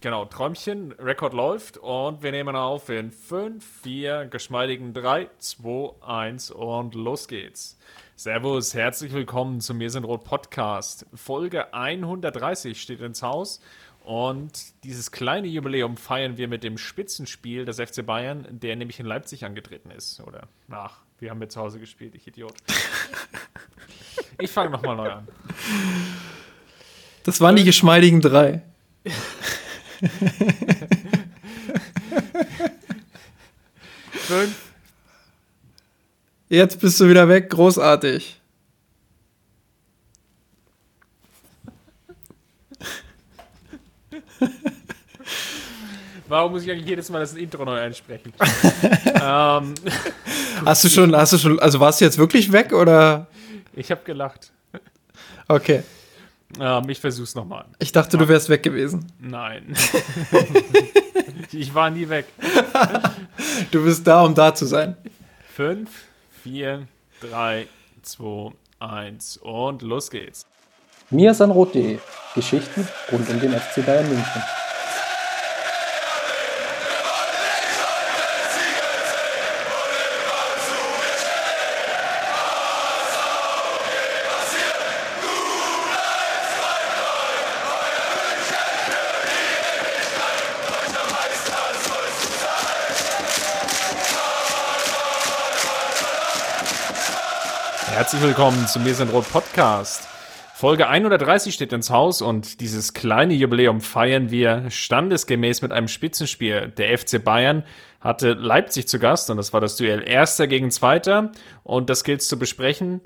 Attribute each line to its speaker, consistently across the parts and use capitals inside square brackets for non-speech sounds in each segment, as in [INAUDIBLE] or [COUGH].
Speaker 1: Genau, Träumchen, Rekord läuft und wir nehmen auf in 5, 4, geschmeidigen 3, 2, 1 und los geht's. Servus, herzlich willkommen zum Mir sind Rot Podcast. Folge 130 steht ins Haus und dieses kleine Jubiläum feiern wir mit dem Spitzenspiel des FC Bayern, der nämlich in Leipzig angetreten ist. Oder nach, wir haben wir zu Hause gespielt, ich Idiot. [LAUGHS] ich fange nochmal neu an.
Speaker 2: Das waren die geschmeidigen drei. [LAUGHS]
Speaker 1: Fünf.
Speaker 2: Jetzt bist du wieder weg, großartig.
Speaker 1: Warum muss ich eigentlich jedes Mal das Intro neu einsprechen? [LAUGHS] ähm,
Speaker 2: hast du schon, hast du schon, also warst du jetzt wirklich weg oder?
Speaker 1: Ich habe gelacht.
Speaker 2: Okay.
Speaker 1: Ähm, ich versuch's nochmal.
Speaker 2: Ich dachte, du wärst weg gewesen.
Speaker 1: Nein. [LAUGHS] ich war nie weg. [LAUGHS]
Speaker 2: du bist da, um da zu sein.
Speaker 1: 5, 4, 3, 2, 1 und los geht's.
Speaker 3: Mir Sanrot.de Geschichten rund um den FC Bayern München.
Speaker 1: Herzlich willkommen zum Mir sind Rot Podcast. Folge 130 steht ins Haus und dieses kleine Jubiläum feiern wir standesgemäß mit einem Spitzenspiel. Der FC Bayern hatte Leipzig zu Gast und das war das Duell Erster gegen Zweiter und das gilt zu besprechen.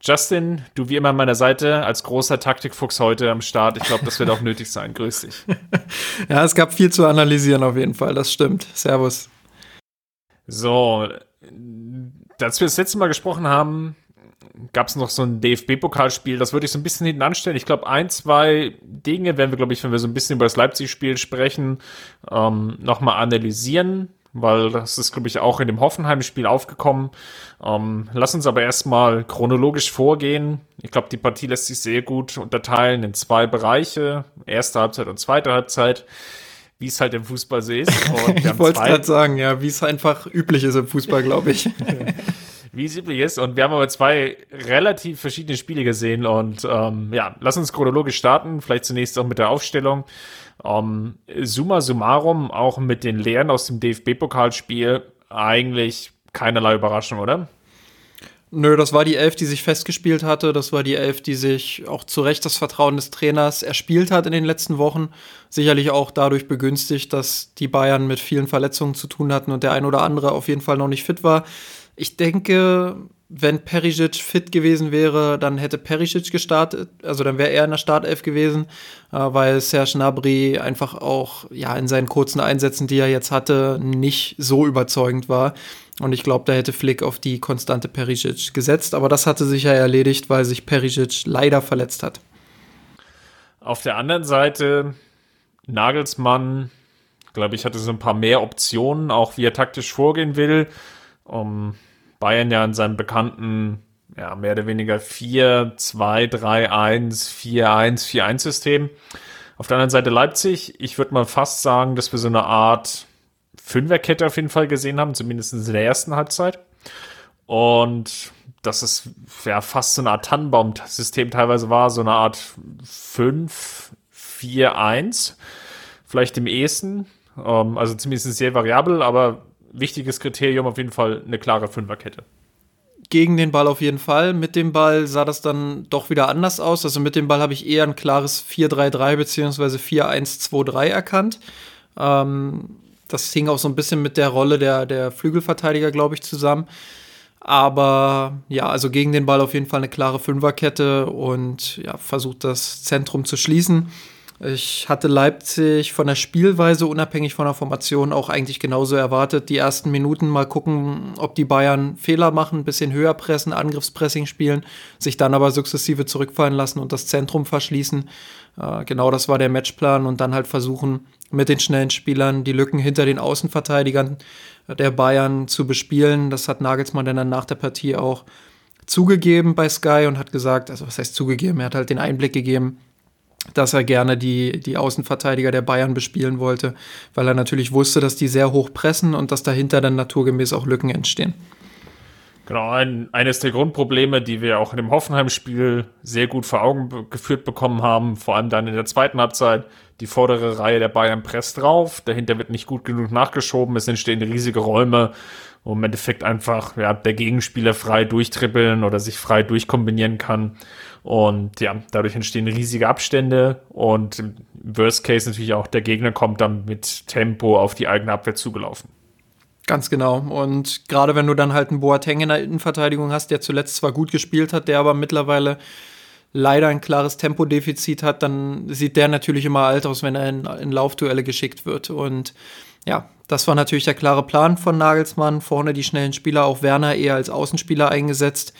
Speaker 1: Justin, du wie immer an meiner Seite als großer Taktikfuchs heute am Start. Ich glaube, das wird auch nötig sein. Grüß dich. [LAUGHS]
Speaker 2: Ja, es gab viel zu analysieren auf jeden Fall. Das stimmt. Servus.
Speaker 1: So, als wir das letzte Mal gesprochen haben, gab es noch so ein DFB-Pokalspiel, das würde ich so ein bisschen hinten anstellen. Ich glaube, ein, zwei Dinge werden wir, glaube ich, wenn wir so ein bisschen über das Leipzig-Spiel sprechen, ähm, nochmal analysieren, weil das ist, glaube ich, auch in dem Hoffenheim-Spiel aufgekommen. Ähm, lass uns aber erstmal chronologisch vorgehen. Ich glaube, die Partie lässt sich sehr gut unterteilen in zwei Bereiche, erste Halbzeit und zweite Halbzeit wie es halt im Fußball so ist. [LAUGHS]
Speaker 2: ich wollte gerade sagen, ja, wie es einfach üblich ist im Fußball, glaube ich. [LAUGHS]
Speaker 1: wie es üblich ist. Und wir haben aber zwei relativ verschiedene Spiele gesehen. Und ähm, ja, lass uns chronologisch starten. Vielleicht zunächst auch mit der Aufstellung. Ähm, summa summarum, auch mit den Lehren aus dem DFB-Pokalspiel, eigentlich keinerlei Überraschung, oder?
Speaker 2: Nö, das war die Elf, die sich festgespielt hatte. Das war die Elf, die sich auch zu Recht das Vertrauen des Trainers erspielt hat in den letzten Wochen. Sicherlich auch dadurch begünstigt, dass die Bayern mit vielen Verletzungen zu tun hatten und der ein oder andere auf jeden Fall noch nicht fit war. Ich denke, wenn Perisic fit gewesen wäre, dann hätte Perisic gestartet, also dann wäre er in der Startelf gewesen, äh, weil Serge Gnabry einfach auch ja in seinen kurzen Einsätzen, die er jetzt hatte, nicht so überzeugend war. Und ich glaube, da hätte Flick auf die konstante Perisic gesetzt, aber das hatte sich ja erledigt, weil sich Perisic leider verletzt hat.
Speaker 1: Auf der anderen Seite Nagelsmann, glaube ich, hatte so ein paar mehr Optionen, auch wie er taktisch vorgehen will. Um, Bayern ja in seinem bekannten, ja, mehr oder weniger 4, 2, 3, 1, 4, 1, 4, 1 System. Auf der anderen Seite Leipzig, ich würde mal fast sagen, dass wir so eine Art Fünferkette auf jeden Fall gesehen haben, zumindest in der ersten Halbzeit. Und dass es ja fast so eine Art Tannenbaum-System teilweise war, so eine Art 5, 4, 1. Vielleicht im ehesten. Ähm, also zumindest sehr variabel, aber wichtiges Kriterium auf jeden Fall eine klare Fünferkette.
Speaker 2: Gegen den Ball auf jeden Fall. Mit dem Ball sah das dann doch wieder anders aus. Also mit dem Ball habe ich eher ein klares 4-3-3 bzw. 4-1-2-3 erkannt. Ähm, das hing auch so ein bisschen mit der Rolle der, der Flügelverteidiger, glaube ich, zusammen. Aber ja, also gegen den Ball auf jeden Fall eine klare Fünferkette und ja, versucht das Zentrum zu schließen. Ich hatte Leipzig von der Spielweise unabhängig von der Formation auch eigentlich genauso erwartet. Die ersten Minuten mal gucken, ob die Bayern Fehler machen, ein bisschen höher pressen, Angriffspressing spielen, sich dann aber sukzessive zurückfallen lassen und das Zentrum verschließen. Äh, genau das war der Matchplan und dann halt versuchen, mit den schnellen Spielern die Lücken hinter den Außenverteidigern der Bayern zu bespielen. Das hat Nagelsmann dann nach der Partie auch zugegeben bei Sky und hat gesagt, also was heißt zugegeben, er hat halt den Einblick gegeben, dass er gerne die, die Außenverteidiger der Bayern bespielen wollte, weil er natürlich wusste, dass die sehr hoch pressen und dass dahinter dann naturgemäß auch Lücken entstehen.
Speaker 1: Genau, ein, eines der Grundprobleme, die wir auch in dem Hoffenheim-Spiel sehr gut vor Augen geführt bekommen haben, vor allem dann in der zweiten Halbzeit, die vordere Reihe der Bayern presst drauf, dahinter wird nicht gut genug nachgeschoben, es entstehen riesige Räume, wo im Endeffekt einfach ja, der Gegenspieler frei durchtrippeln oder sich frei durchkombinieren kann. Und ja, dadurch entstehen riesige Abstände und im Worst Case natürlich auch der Gegner kommt dann mit Tempo auf die eigene Abwehr zugelaufen.
Speaker 2: Ganz genau. Und gerade wenn du dann halt einen Boateng in der Innenverteidigung hast, der zuletzt zwar gut gespielt hat, der aber mittlerweile leider ein klares Tempodefizit hat, dann sieht der natürlich immer alt aus, wenn er in, in Laufduelle geschickt wird. Und ja, das war natürlich der klare Plan von Nagelsmann. Vorne die schnellen Spieler, auch Werner eher als Außenspieler eingesetzt.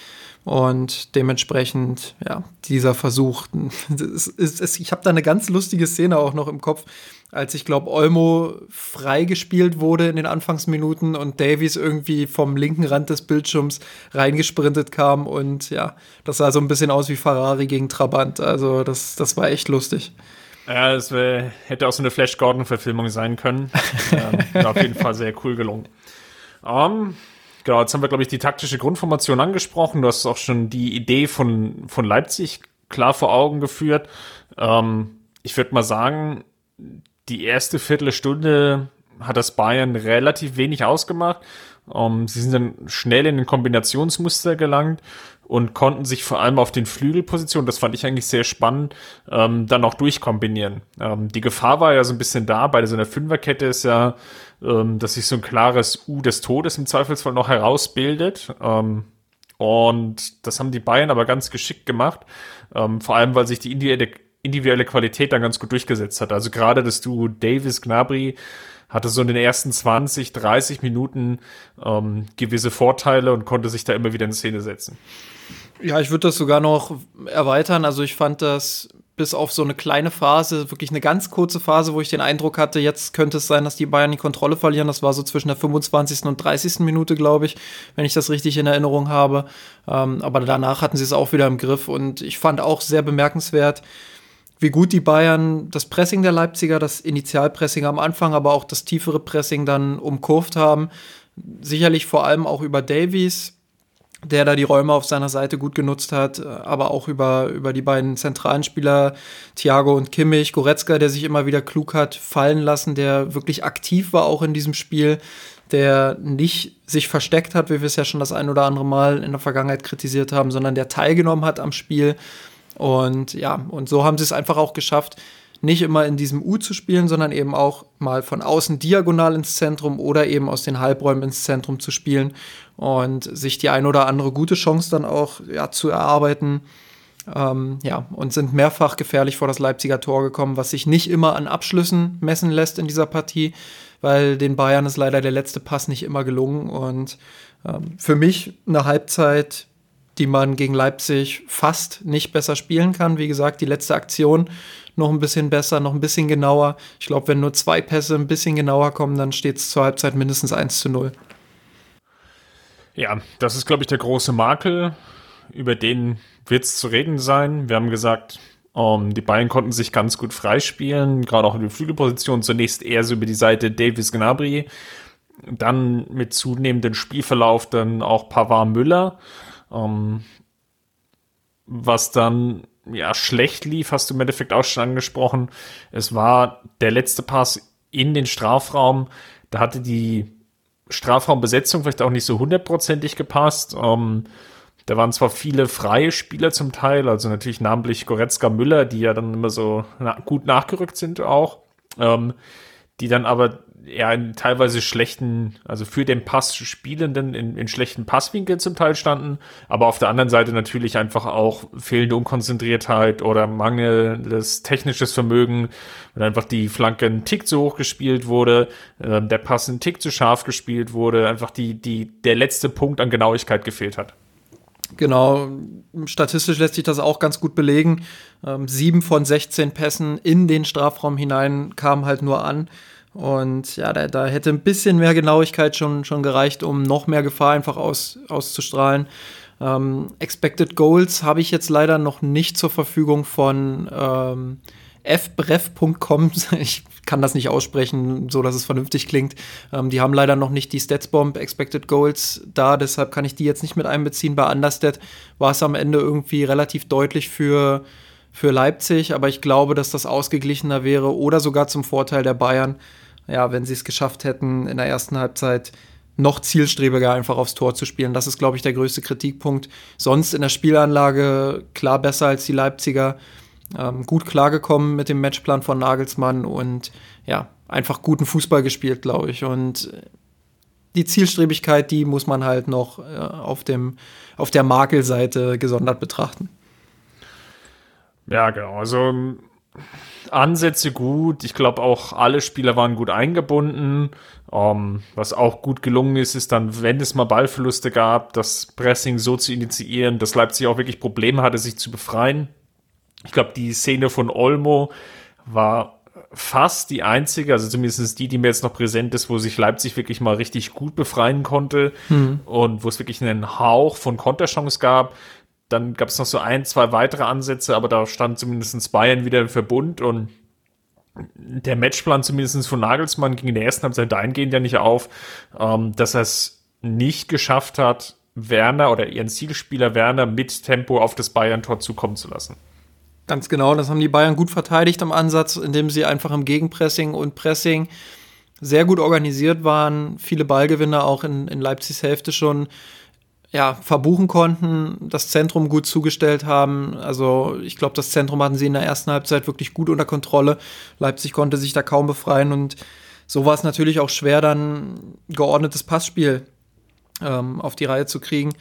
Speaker 2: Und dementsprechend, ja, dieser Versuch. [LAUGHS] Ist, ist, ist, ich habe da eine ganz lustige Szene auch noch im Kopf, als ich glaube, Olmo freigespielt wurde in den Anfangsminuten und Davies irgendwie vom linken Rand des Bildschirms reingesprintet kam. Und ja, das sah so ein bisschen aus wie Ferrari gegen Trabant. Also, das, das war echt lustig.
Speaker 1: Ja, es hätte auch so eine Flash Gordon-Verfilmung sein können. [LAUGHS] ähm, auf jeden Fall sehr cool gelungen. Um, ähm, Genau, jetzt haben wir, glaube ich, die taktische Grundformation angesprochen. Du hast auch schon die Idee von, von Leipzig klar vor Augen geführt. Ähm, ich würde mal sagen, die erste Viertelstunde hat das Bayern relativ wenig ausgemacht. Um, sie sind dann schnell in den Kombinationsmuster gelangt und konnten sich vor allem auf den Flügelpositionen, das fand ich eigentlich sehr spannend, ähm, dann auch durchkombinieren. Ähm, die Gefahr war ja so ein bisschen da, bei so einer Fünferkette ist ja, ähm, dass sich so ein klares U des Todes im Zweifelsfall noch herausbildet. Ähm, und das haben die Bayern aber ganz geschickt gemacht, ähm, vor allem weil sich die individuelle, individuelle Qualität dann ganz gut durchgesetzt hat. Also gerade das Duo Davis Gnabry hatte so in den ersten 20, 30 Minuten ähm, gewisse Vorteile und konnte sich da immer wieder in Szene setzen.
Speaker 2: Ja, ich würde das sogar noch erweitern. Also ich fand das bis auf so eine kleine Phase, wirklich eine ganz kurze Phase, wo ich den Eindruck hatte, jetzt könnte es sein, dass die Bayern die Kontrolle verlieren. Das war so zwischen der 25. und 30. Minute, glaube ich, wenn ich das richtig in Erinnerung habe. Ähm, aber danach hatten sie es auch wieder im Griff und ich fand auch sehr bemerkenswert, wie gut die Bayern das Pressing der Leipziger, das Initialpressing am Anfang, aber auch das tiefere Pressing dann umkurvt haben. Sicherlich vor allem auch über Davies, der da die Räume auf seiner Seite gut genutzt hat, aber auch über, über die beiden zentralen Spieler, Thiago und Kimmich, Goretzka, der sich immer wieder klug hat fallen lassen, der wirklich aktiv war auch in diesem Spiel, der nicht sich versteckt hat, wie wir es ja schon das ein oder andere Mal in der Vergangenheit kritisiert haben, sondern der teilgenommen hat am Spiel. Und ja, und so haben sie es einfach auch geschafft, nicht immer in diesem U zu spielen, sondern eben auch mal von außen diagonal ins Zentrum oder eben aus den Halbräumen ins Zentrum zu spielen und sich die ein oder andere gute Chance dann auch ja, zu erarbeiten. Ähm, ja, und sind mehrfach gefährlich vor das Leipziger Tor gekommen, was sich nicht immer an Abschlüssen messen lässt in dieser Partie, weil den Bayern ist leider der letzte Pass nicht immer gelungen. Und ähm, für mich eine Halbzeit die man gegen Leipzig fast nicht besser spielen kann. Wie gesagt, die letzte Aktion noch ein bisschen besser, noch ein bisschen genauer. Ich glaube, wenn nur zwei Pässe ein bisschen genauer kommen, dann steht es zur Halbzeit mindestens 1 zu 0.
Speaker 1: Ja, das ist, glaube ich, der große Makel. Über den wird es zu reden sein. Wir haben gesagt, um, ähm, die Bayern konnten sich ganz gut freispielen, gerade auch in der Flügelposition. Zunächst eher so über die Seite Davis Gnabry, dann mit zunehmendem Spielverlauf dann auch Pavard Müller. Ähm, was dann ja schlecht lief, hast du im Endeffekt auch schon angesprochen. Es war der letzte Pass in den Strafraum. Da hatte die Strafraumbesetzung vielleicht auch nicht so hundertprozentig gepasst. Ähm, da waren zwar viele freie Spieler zum Teil, also natürlich namentlich Goretzka Müller, die ja dann immer so na gut nachgerückt sind auch, ähm, die dann aber ja in teilweise schlechten, also für den Pass Spielenden in, in schlechten Passwinkeln zum Teil standen, aber auf der anderen Seite natürlich einfach auch fehlende Unkonzentriertheit oder mangelndes technisches Vermögen, wenn einfach die Flanke einen Tick zu hoch gespielt wurde, äh, der Pass einen Tick zu scharf gespielt wurde, einfach die, die, der letzte Punkt an Genauigkeit gefehlt hat.
Speaker 2: Genau, statistisch lässt sich das auch ganz gut belegen. Ähm, sieben von 16 Pässen in den Strafraum hinein kamen halt nur an. Und ja, da, da, hätte ein bisschen mehr Genauigkeit schon, schon gereicht, um noch mehr Gefahr einfach aus, auszustrahlen. Ähm, Expected Goals habe ich jetzt leider noch nicht zur Verfügung von ähm, fbref.com. [LAUGHS] Ich kann das nicht aussprechen, so dass es vernünftig klingt. Ähm, die haben leider noch nicht die Statsbomb Expected Goals da, deshalb kann ich die jetzt nicht mit einbeziehen. Bei Understat war es am Ende irgendwie relativ deutlich für, für Leipzig, aber ich glaube, dass das ausgeglichener wäre oder sogar zum Vorteil der Bayern, ja, wenn sie es geschafft hätten, in der ersten Halbzeit noch zielstrebiger einfach aufs Tor zu spielen. Das ist, glaube ich, der größte Kritikpunkt. Sonst in der Spielanlage klar besser als die Leipziger ähm, gut klargekommen mit dem Matchplan von Nagelsmann und ja, einfach guten Fußball gespielt, glaube ich. Und die Zielstrebigkeit, die muss man halt noch äh, auf, dem, auf der Makelseite gesondert betrachten.
Speaker 1: Ja, genau. Also Ansätze gut. Ich glaube auch alle Spieler waren gut eingebunden. Um, ähm, was auch gut gelungen ist, ist dann, wenn es mal Ballverluste gab, das Pressing so zu initiieren, dass Leipzig auch wirklich Probleme hatte, sich zu befreien. Ich glaube, die Szene von Olmo war fast die einzige, also zumindest die, die mir jetzt noch präsent ist, wo sich Leipzig wirklich mal richtig gut befreien konnte mhm. und wo es wirklich einen Hauch von Konterchance gab. Dann gab es noch so ein, zwei weitere Ansätze, aber da stand zumindest Bayern wieder im Verbund und der Matchplan zumindest von Nagelsmann ging in der ersten Halbzeit dahingehend ja nicht auf, ähm, dass er es nicht geschafft hat, Werner oder ihren Zielspieler Werner mit Tempo auf das Bayern-Tor zukommen zu lassen.
Speaker 2: Ganz genau, das haben die Bayern gut verteidigt am Ansatz, indem sie einfach im Gegenpressing und Pressing sehr gut organisiert waren, viele Ballgewinne auch in, in Leipzigs Hälfte schon ja, verbuchen konnten, das Zentrum gut zugestellt haben. Also ich glaube, das Zentrum hatten sie in der ersten Halbzeit wirklich gut unter Kontrolle. Leipzig konnte sich da kaum befreien und so war es natürlich auch schwer, dann geordnetes Passspiel ähm, auf die Reihe zu kriegen.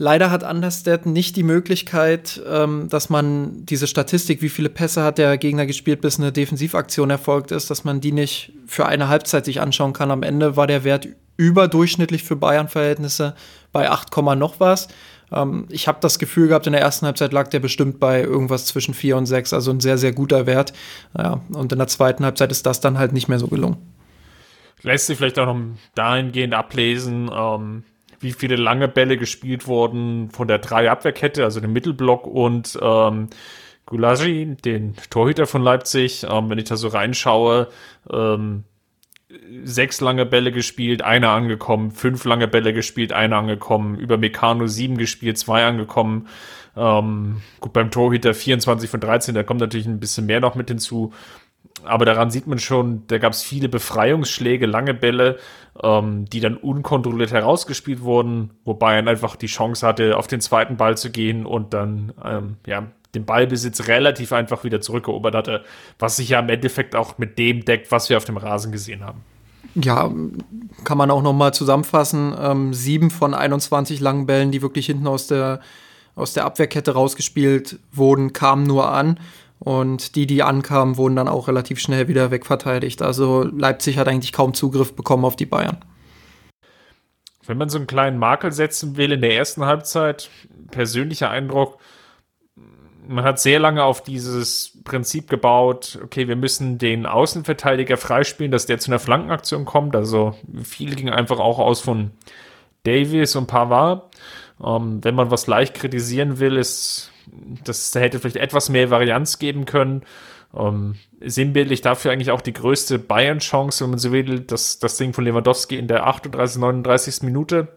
Speaker 2: Leider hat Understat nicht die Möglichkeit, ähm, dass man diese Statistik, wie viele Pässe hat der Gegner gespielt, bis eine Defensivaktion erfolgt ist, dass man die nicht für eine Halbzeit sich anschauen kann. Am Ende war der Wert überdurchschnittlich für Bayern-Verhältnisse bei 8, noch was. Ähm, ich habe das Gefühl gehabt, in der ersten Halbzeit lag der bestimmt bei irgendwas zwischen 4 und 6, also ein sehr, sehr guter Wert. Ja, und in der zweiten Halbzeit ist das dann halt nicht mehr so gelungen.
Speaker 1: Lässt sich vielleicht auch noch dahingehend ablesen, ähm wie viele lange Bälle gespielt wurden von der Drei-Abwehrkette, also dem Mittelblock und ähm, Gulagi, den Torhüter von Leipzig. Ähm, wenn ich da so reinschaue, ähm, sechs lange Bälle gespielt, einer angekommen, fünf lange Bälle gespielt, einer angekommen, über Meccano sieben gespielt, zwei angekommen. Ähm, gut, beim Torhüter 24 von 13, da kommt natürlich ein bisschen mehr noch mit hinzu aber daran sieht man schon, da gab es viele Befreiungsschläge, lange Bälle, ähm, die dann unkontrolliert herausgespielt wurden, wobei er einfach die Chance hatte, auf den zweiten Ball zu gehen und dann ähm, ja, den Ballbesitz relativ einfach wieder zurückerobert hatte, was sich ja im Endeffekt auch mit dem deckt, was wir auf dem Rasen gesehen haben.
Speaker 2: Ja, kann man auch noch mal zusammenfassen. Ähm, sieben von 21 langen Bällen, die wirklich hinten aus der, aus der Abwehrkette rausgespielt wurden, kamen nur an. Und die, die ankamen, wurden dann auch relativ schnell wieder wegverteidigt. Also Leipzig hat eigentlich kaum Zugriff bekommen auf die Bayern.
Speaker 1: Wenn man so einen kleinen Makel setzen will in der ersten Halbzeit, persönlicher Eindruck, man hat sehr lange auf dieses Prinzip gebaut, okay, wir müssen den Außenverteidiger freispielen, dass der zu einer Flankenaktion kommt. Also viel ging einfach auch aus von Davis und Pavard. Ähm, wenn man was leicht kritisieren will, ist das hätte vielleicht etwas mehr Varianz geben können. Ähm, sinnbildlich dafür eigentlich auch die größte Bayern-Chance, wenn man so will, das, das Ding von Lewandowski in der 38, 39. Minute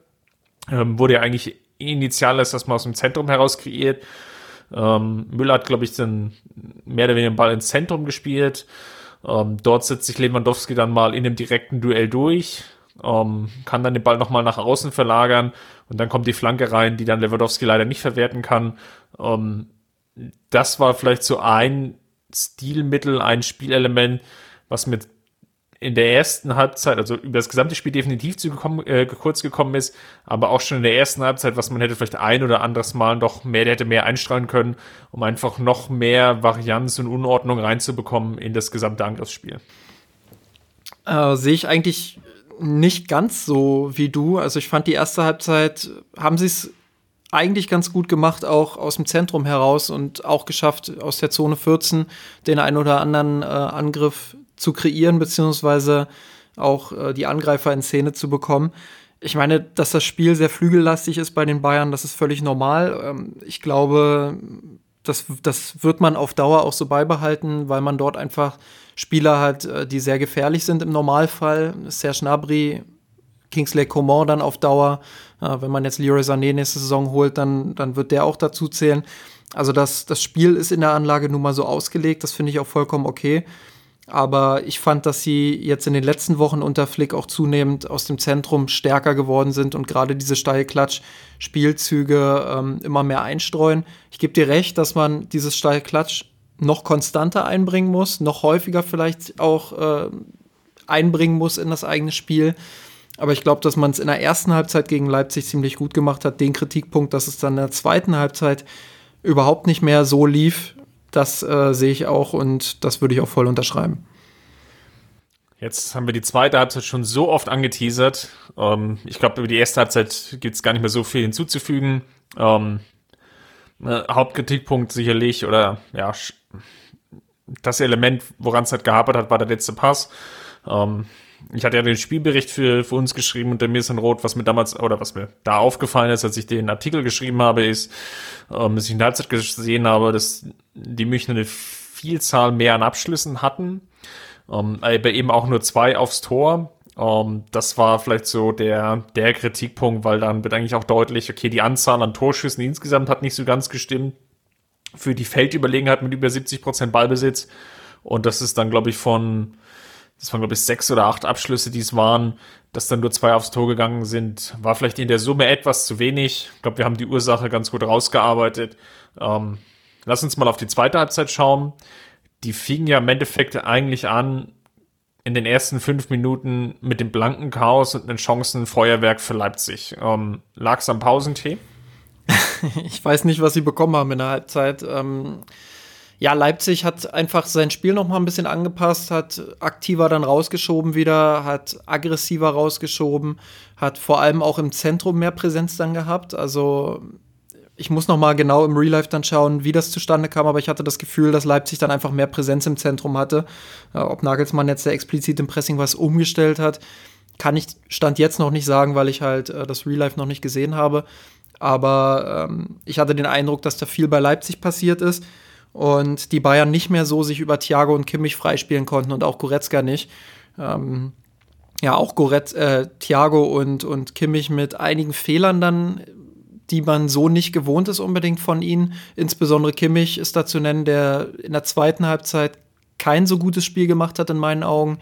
Speaker 1: ähm, wurde ja eigentlich initial erst erstmal aus dem Zentrum heraus kreiert. Ähm, Müller hat, glaube ich, dann mehr oder weniger den Ball ins Zentrum gespielt. Ähm, dort setzt sich Lewandowski dann mal in einem direkten Duell durch, ähm, kann dann den Ball nochmal nach außen verlagern und dann kommt die Flanke rein, die dann Lewandowski leider nicht verwerten kann. Ähm, das war vielleicht so ein Stilmittel, ein Spielelement, was mit in der ersten Halbzeit, also über das gesamte Spiel definitiv zu gekommen, äh, kurz gekommen ist, aber auch schon in der ersten Halbzeit, was man hätte vielleicht ein oder anderes Mal noch mehr, der hätte mehr einstrahlen können, um einfach noch mehr Varianz und Unordnung reinzubekommen in das gesamte Angriffsspiel.
Speaker 2: Äh, sehe ich eigentlich nicht ganz so wie du. Also ich fand die erste Halbzeit, haben sie es eigentlich ganz gut gemacht, auch aus dem Zentrum heraus und auch geschafft, aus der Zone 14 den einen oder anderen äh, Angriff zu kreieren, beziehungsweise auch äh, die Angreifer in Szene zu bekommen. ich meine, dass das Spiel sehr flügellastig ist bei den Bayern, das ist völlig normal. Ähm, ich glaube, das, das wird man auf Dauer auch so beibehalten, weil man dort einfach Spieler hat, äh, die sehr gefährlich sind im Normalfall. Serge Gnabry, Kingsley Coman dann auf Dauer. Wenn man jetzt Leroy Sané nächste Saison holt, dann, dann wird der auch dazu zählen. Also das, das Spiel ist in der Anlage nun mal so ausgelegt, das finde ich auch vollkommen okay. Aber ich fand, dass sie jetzt in den letzten Wochen unter Flick auch zunehmend aus dem Zentrum stärker geworden sind und gerade diese Steilklatsch-Spielzüge ähm, immer mehr einstreuen. Ich gebe dir recht, dass man dieses Steilklatsch noch konstanter einbringen muss, noch häufiger vielleicht auch äh, einbringen muss in das eigene Spiel. Aber ich glaube, dass man es in der ersten Halbzeit gegen Leipzig ziemlich gut gemacht hat. Den Kritikpunkt, dass es dann in der zweiten Halbzeit überhaupt nicht mehr so lief, das äh, sehe ich auch und das würde ich auch voll unterschreiben.
Speaker 1: Jetzt haben wir die zweite Halbzeit schon so oft angeteasert. Ähm, ich glaube, über die erste Halbzeit gibt es gar nicht mehr so viel hinzuzufügen. Ähm, ne, Hauptkritikpunkt sicherlich oder ja, das Element, woran es halt gehapert hat, war der letzte Pass. Ähm, ich hatte ja den Spielbericht für, für uns geschrieben unter mir ist ein Rot, was mir damals, oder was mir da aufgefallen ist, als ich den Artikel geschrieben habe, ist, ähm, dass ich in der Halbzeit gesehen habe, dass die Münchner eine Vielzahl mehr an Abschlüssen hatten, ähm, aber eben auch nur zwei aufs Tor. Ähm, das war vielleicht so der, der Kritikpunkt, weil dann wird eigentlich auch deutlich, okay, die Anzahl an Torschüssen insgesamt hat nicht so ganz gestimmt. Für die Feldüberlegenheit mit über 70 Prozent Ballbesitz. Und das ist dann, glaube ich, von das waren glaube ich sechs oder acht Abschlüsse, die es waren, dass dann nur zwei aufs Tor gegangen sind, war vielleicht in der Summe etwas zu wenig. Ich glaube, wir haben die Ursache ganz gut rausgearbeitet. Ähm, lass uns mal auf die zweite Halbzeit schauen. Die fingen ja im Endeffekt eigentlich an in den ersten fünf Minuten mit dem blanken Chaos und einem Chancenfeuerwerk für Leipzig. Ähm, es am Pausentee? [LAUGHS]
Speaker 2: ich weiß nicht, was sie bekommen haben in der Halbzeit. Ähm ja, Leipzig hat einfach sein Spiel noch mal ein bisschen angepasst, hat aktiver dann rausgeschoben wieder, hat aggressiver rausgeschoben, hat vor allem auch im Zentrum mehr Präsenz dann gehabt. Also ich muss noch mal genau im Real Life dann schauen, wie das zustande kam, aber ich hatte das Gefühl, dass Leipzig dann einfach mehr Präsenz im Zentrum hatte. Ob Nagelsmann jetzt der explizit im Pressing was umgestellt hat, kann ich stand jetzt noch nicht sagen, weil ich halt äh, das Real Life noch nicht gesehen habe. Aber ähm, ich hatte den Eindruck, dass da viel bei Leipzig passiert ist und die Bayern nicht mehr so sich über Thiago und Kimmich freispielen konnten und auch Goretzka nicht. Ähm, ja, auch Goretz, äh, Thiago und, und Kimmich mit einigen Fehlern dann, die man so nicht gewohnt ist unbedingt von ihnen. Insbesondere Kimmich ist da zu nennen, der in der zweiten Halbzeit kein so gutes Spiel gemacht hat in meinen Augen.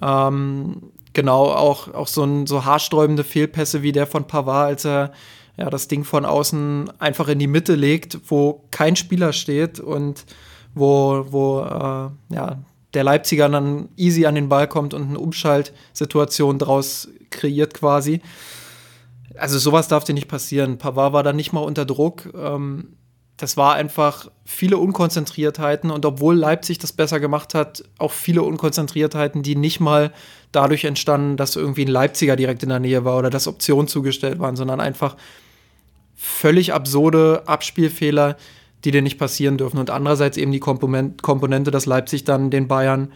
Speaker 2: Ähm, genau, auch, auch so, ein, so haarsträubende Fehlpässe wie der von Pavard, als er ja, das Ding von außen einfach in die Mitte legt, wo kein Spieler steht und wo, wo äh, ja, der Leipziger dann easy an den Ball kommt und eine Umschaltsituation draus kreiert quasi. Also sowas darf dir nicht passieren. Pavard war da nicht mal unter Druck. Ähm, das war einfach viele Unkonzentriertheiten und obwohl Leipzig das besser gemacht hat, auch viele Unkonzentriertheiten, die nicht mal dadurch entstanden, dass irgendwie ein Leipziger direkt in der Nähe war oder dass Optionen zugestellt waren, sondern einfach völlig absurde Abspielfehler, die dir nicht passieren dürfen. Und andererseits eben die Komponente, dass Leipzig dann den Bayern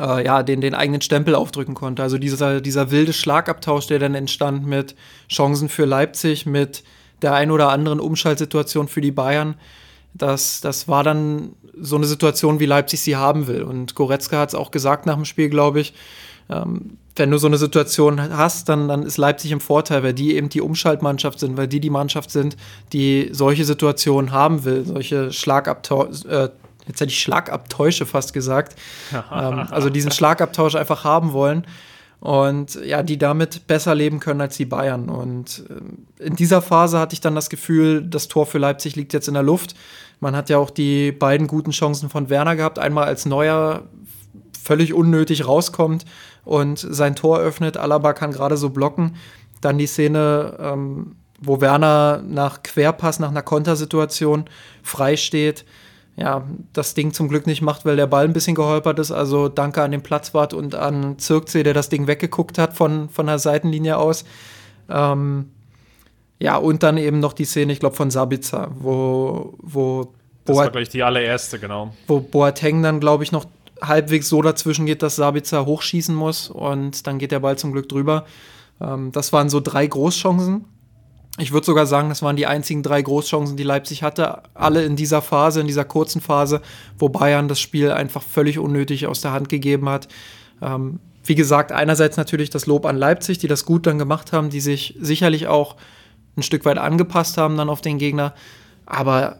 Speaker 2: äh, ja, den, den eigenen Stempel aufdrücken konnte. Also dieser, dieser wilde Schlagabtausch, der dann entstand mit Chancen für Leipzig, mit der ein oder anderen Umschaltsituation für die Bayern, das, das war dann so eine Situation, wie Leipzig sie haben will. Und Goretzka hat es auch gesagt nach dem Spiel, glaube ich, ähm, wenn du so eine Situation hast, dann, dann ist Leipzig im Vorteil, weil die eben die Umschaltmannschaft sind, weil die die Mannschaft sind, die solche Situationen haben will, solche Schlagabtäusche, äh, jetzt hätte ich Schlagabtäusche fast gesagt, [LAUGHS] ähm, also diesen Schlagabtausch einfach haben wollen und ja, die damit besser leben können als die Bayern. Und äh, in dieser Phase hatte ich dann das Gefühl, das Tor für Leipzig liegt jetzt in der Luft. Man hat ja auch die beiden guten Chancen von Werner gehabt, einmal als Neuer völlig unnötig rauskommt und sein Tor öffnet. Alaba kann gerade so blocken. Dann die Szene, ähm, wo Werner nach Querpass, nach einer Kontersituation frei steht. Ja, das Ding zum Glück nicht macht, weil der Ball ein bisschen geholpert ist. Also danke an den Platzwart und an Zirkzee, der das Ding weggeguckt hat von, von der Seitenlinie aus. Ähm, ja, und dann eben noch die Szene, ich glaube, von Sabitzer, wo, wo
Speaker 1: das war gleich die allererste, genau.
Speaker 2: Wo Boateng dann, glaube ich, noch halbwegs so dazwischen geht, dass Sabitzer hochschießen muss und dann geht der Ball zum Glück drüber. Ähm, das waren so drei Großchancen. Ich würde sogar sagen, das waren die einzigen drei Großchancen, die Leipzig hatte. Alle in dieser Phase, in dieser kurzen Phase, wo Bayern das Spiel einfach völlig unnötig aus der Hand gegeben hat. Ähm, wie gesagt, einerseits natürlich das Lob an Leipzig, die das gut dann gemacht haben, die sich sicherlich auch ein Stück weit angepasst haben dann auf den Gegner. Aber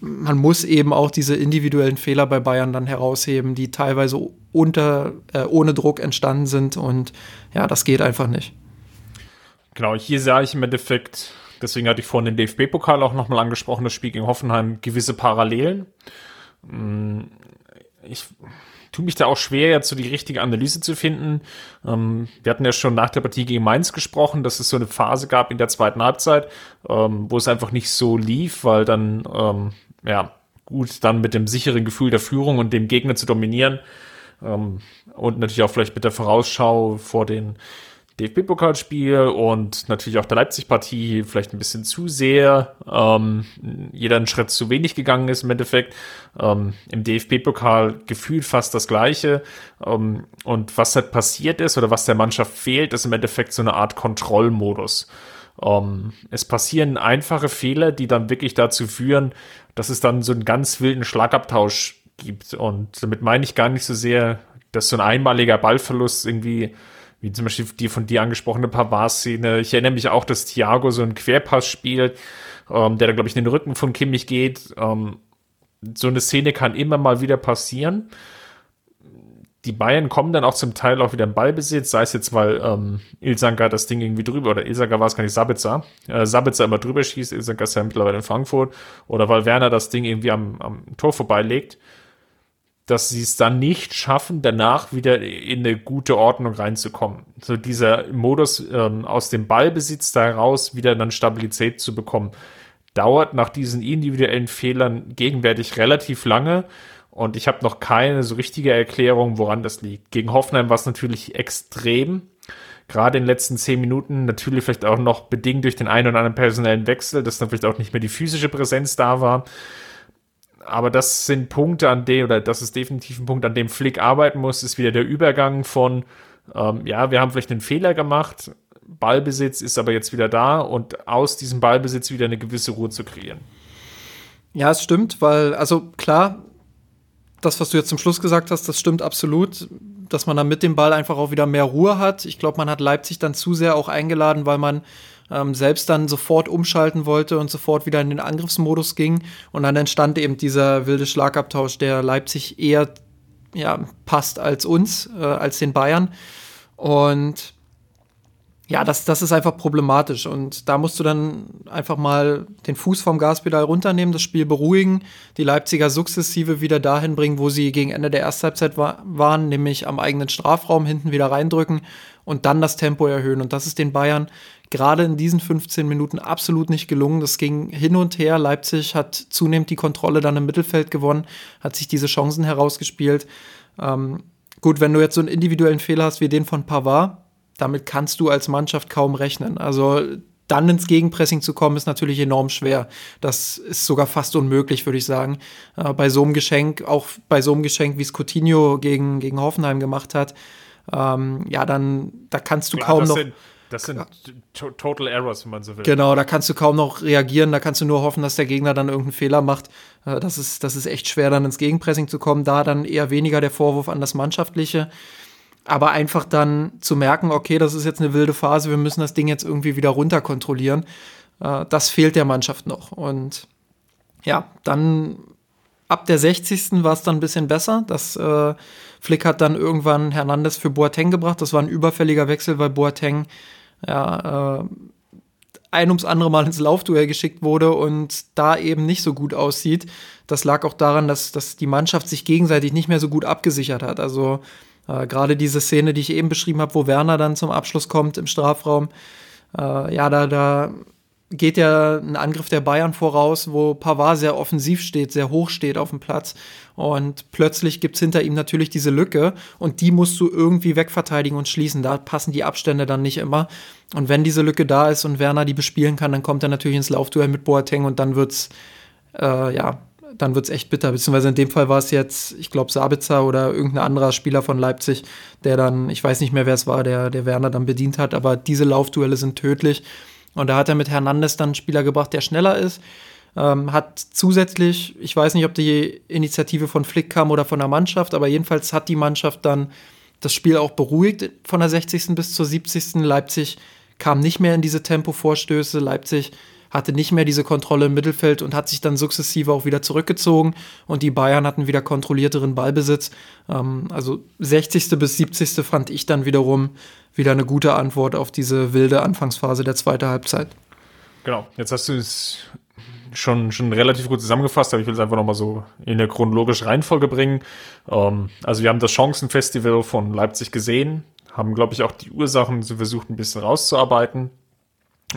Speaker 2: man muss eben auch diese individuellen Fehler bei Bayern dann herausheben, die teilweise unter, äh, ohne Druck entstanden sind. Und ja, das geht einfach nicht.
Speaker 1: Genau, hier sah ich im Endeffekt, deswegen hatte ich vorhin den DFB-Pokal auch nochmal angesprochen, das Spiel gegen Hoffenheim, gewisse Parallelen. Mm, ich tue mich da auch schwer, jetzt so die richtige Analyse zu finden. Ähm, wir hatten ja schon nach der Partie gegen Mainz gesprochen, dass es so eine Phase gab in der zweiten Halbzeit, ähm, wo es einfach nicht so lief, weil dann, ähm, ja, gut, dann mit dem sicheren Gefühl der Führung und dem Gegner zu dominieren und natürlich auch vielleicht mit der Vorausschau vor den DFB-Pokalspiel und natürlich auch der Leipzig-Partie vielleicht ein bisschen zu sehr, ähm, jeder einen Schritt zu wenig gegangen ist im Endeffekt. Ähm, Im DFB-Pokal gefühlt fast das Gleiche. Ähm, und was halt passiert ist oder was der Mannschaft fehlt, ist im Endeffekt so eine Art Kontrollmodus. Um, ähm, es passieren einfache Fehler, die dann wirklich dazu führen, dass es dann so einen ganz wilden Schlagabtausch gibt. Und damit meine ich gar nicht so sehr, dass so ein einmaliger Ballverlust irgendwie wie zum Beispiel die von dir angesprochene Pavard-Szene. Ich erinnere mich auch, dass Thiago so einen Querpass spielt, ähm, der da, glaube ich, in den Rücken von Kimmich geht. Ähm, so eine Szene kann immer mal wieder passieren. Die Bayern kommen dann auch zum Teil auch wieder im Ballbesitz, sei es jetzt, weil ähm, Ilsanka das Ding irgendwie drüber, oder Ilsanka war es gar nicht, Sabitzer, äh, Sabitzer immer drüber schießt, Ilsanka ist ja mittlerweile in Frankfurt, oder weil Werner das Ding irgendwie am, am Tor vorbeilegt dass sie es dann nicht schaffen, danach wieder in eine gute Ordnung reinzukommen. So dieser Modus ähm, aus dem Ballbesitz da heraus wieder dann Stabilität zu bekommen, dauert nach diesen individuellen Fehlern gegenwärtig relativ lange. Und ich habe noch keine so richtige Erklärung, woran das liegt. Gegen Hoffenheim war es natürlich extrem. Gerade in den letzten zehn Minuten, natürlich vielleicht auch noch bedingt durch den einen oder anderen personellen Wechsel, dass dann vielleicht auch nicht mehr die physische Präsenz da war aber das sind Punkte, an denen, oder das ist definitiv ein Punkt, an dem Flick arbeiten muss, ist wieder der Übergang von, ähm, ja, wir haben vielleicht einen Fehler gemacht, Ballbesitz ist aber jetzt wieder da und aus diesem Ballbesitz wieder eine gewisse Ruhe zu kreieren.
Speaker 2: Ja, es stimmt, weil, also klar, das, was du jetzt zum Schluss gesagt hast, das stimmt absolut, dass man dann mit dem Ball einfach auch wieder mehr Ruhe hat. Ich glaube, man hat Leipzig dann zu sehr auch eingeladen, weil man ähm, selbst dann sofort umschalten wollte und sofort wieder in den Angriffsmodus ging. Und dann entstand eben dieser wilde Schlagabtausch, der Leipzig eher ja, passt als uns, äh, als den Bayern. Und ja, das, das ist einfach problematisch. Und da musst du dann einfach mal den Fuß vom Gaspedal runternehmen, das Spiel beruhigen, die Leipziger sukzessive wieder dahin bringen, wo sie gegen Ende der Ersthalbzeit wa waren, nämlich am eigenen Strafraum hinten wieder reindrücken und dann das Tempo erhöhen. Und das ist den Bayern gerade in diesen 15 Minuten absolut nicht gelungen. Das ging hin und her. Leipzig hat zunehmend die Kontrolle dann im Mittelfeld gewonnen, hat sich diese Chancen herausgespielt. Ähm, gut, wenn du jetzt so einen individuellen Fehler hast wie den von Pavard, damit kannst du als Mannschaft kaum rechnen. Also dann ins Gegenpressing zu kommen, ist natürlich enorm schwer. Das ist sogar fast unmöglich, würde ich sagen. Äh, bei so einem Geschenk, auch bei so einem Geschenk, wie es Coutinho gegen, gegen Hoffenheim gemacht hat, ähm, ja, dann, da kannst du Klar, kaum noch.
Speaker 1: Sind, das sind Total Errors, wenn man so will.
Speaker 2: Genau, da kannst du kaum noch reagieren, da kannst du nur hoffen, dass der Gegner dann irgendeinen Fehler macht. Äh, das, ist, das ist echt schwer, dann ins Gegenpressing zu kommen. Da dann eher weniger der Vorwurf an das Mannschaftliche. Aber einfach dann zu merken, okay, das ist jetzt eine wilde Phase, wir müssen das Ding jetzt irgendwie wieder runter kontrollieren. Äh, das fehlt der Mannschaft noch. Und ja, dann ab der 60. war es dann ein bisschen besser. Das äh, Flick hat dann irgendwann Hernandez für Boateng gebracht. Das war ein überfälliger Wechsel, weil Boateng ja, äh, ein ums andere Mal ins Laufduell geschickt wurde und da eben nicht so gut aussieht. Das lag auch daran, dass, dass die Mannschaft sich gegenseitig nicht mehr so gut abgesichert hat. Also äh, gerade diese Szene, die ich eben beschrieben habe, wo Werner dann zum Abschluss kommt im Strafraum, äh, ja, da, da geht ja ein Angriff der Bayern voraus, wo Pavard sehr offensiv steht, sehr hoch steht auf dem Platz. Und plötzlich gibt es hinter ihm natürlich diese Lücke und die musst du irgendwie wegverteidigen und schließen. Da passen die Abstände dann nicht immer. Und wenn diese Lücke da ist und Werner die bespielen kann, dann kommt er natürlich ins Laufduell mit Boateng und dann wird's äh, ja dann wird es echt bitter. Beziehungsweise in dem Fall war es jetzt, ich glaube, Sabitzer oder irgendein anderer Spieler von Leipzig, der dann, ich weiß nicht mehr, wer es war, der, der Werner dann bedient hat, aber diese Laufduelle sind tödlich. Und da hat er mit Hernandez dann einen Spieler gebracht, der schneller ist. Ähm, hat zusätzlich, ich weiß nicht, ob die Initiative von Flick kam oder von der Mannschaft, aber jedenfalls hat die Mannschaft dann das Spiel auch beruhigt von der 60. bis zur 70. Leipzig kam nicht mehr in diese Tempovorstöße. Leipzig hatte nicht mehr diese Kontrolle im Mittelfeld und hat sich dann sukzessive auch wieder zurückgezogen und die Bayern hatten wieder kontrollierteren Ballbesitz. Ähm, also 60. bis 70. fand ich dann wiederum wieder eine gute Antwort auf diese wilde Anfangsphase der zweiten Halbzeit.
Speaker 1: Genau, jetzt hast du es schon, schon relativ gut zusammengefasst, aber ich will es einfach nochmal so in der chronologische Reihenfolge bringen. Ähm, also wir haben das Chancenfestival von Leipzig gesehen, haben, glaube ich, auch die Ursachen so versucht, ein bisschen rauszuarbeiten.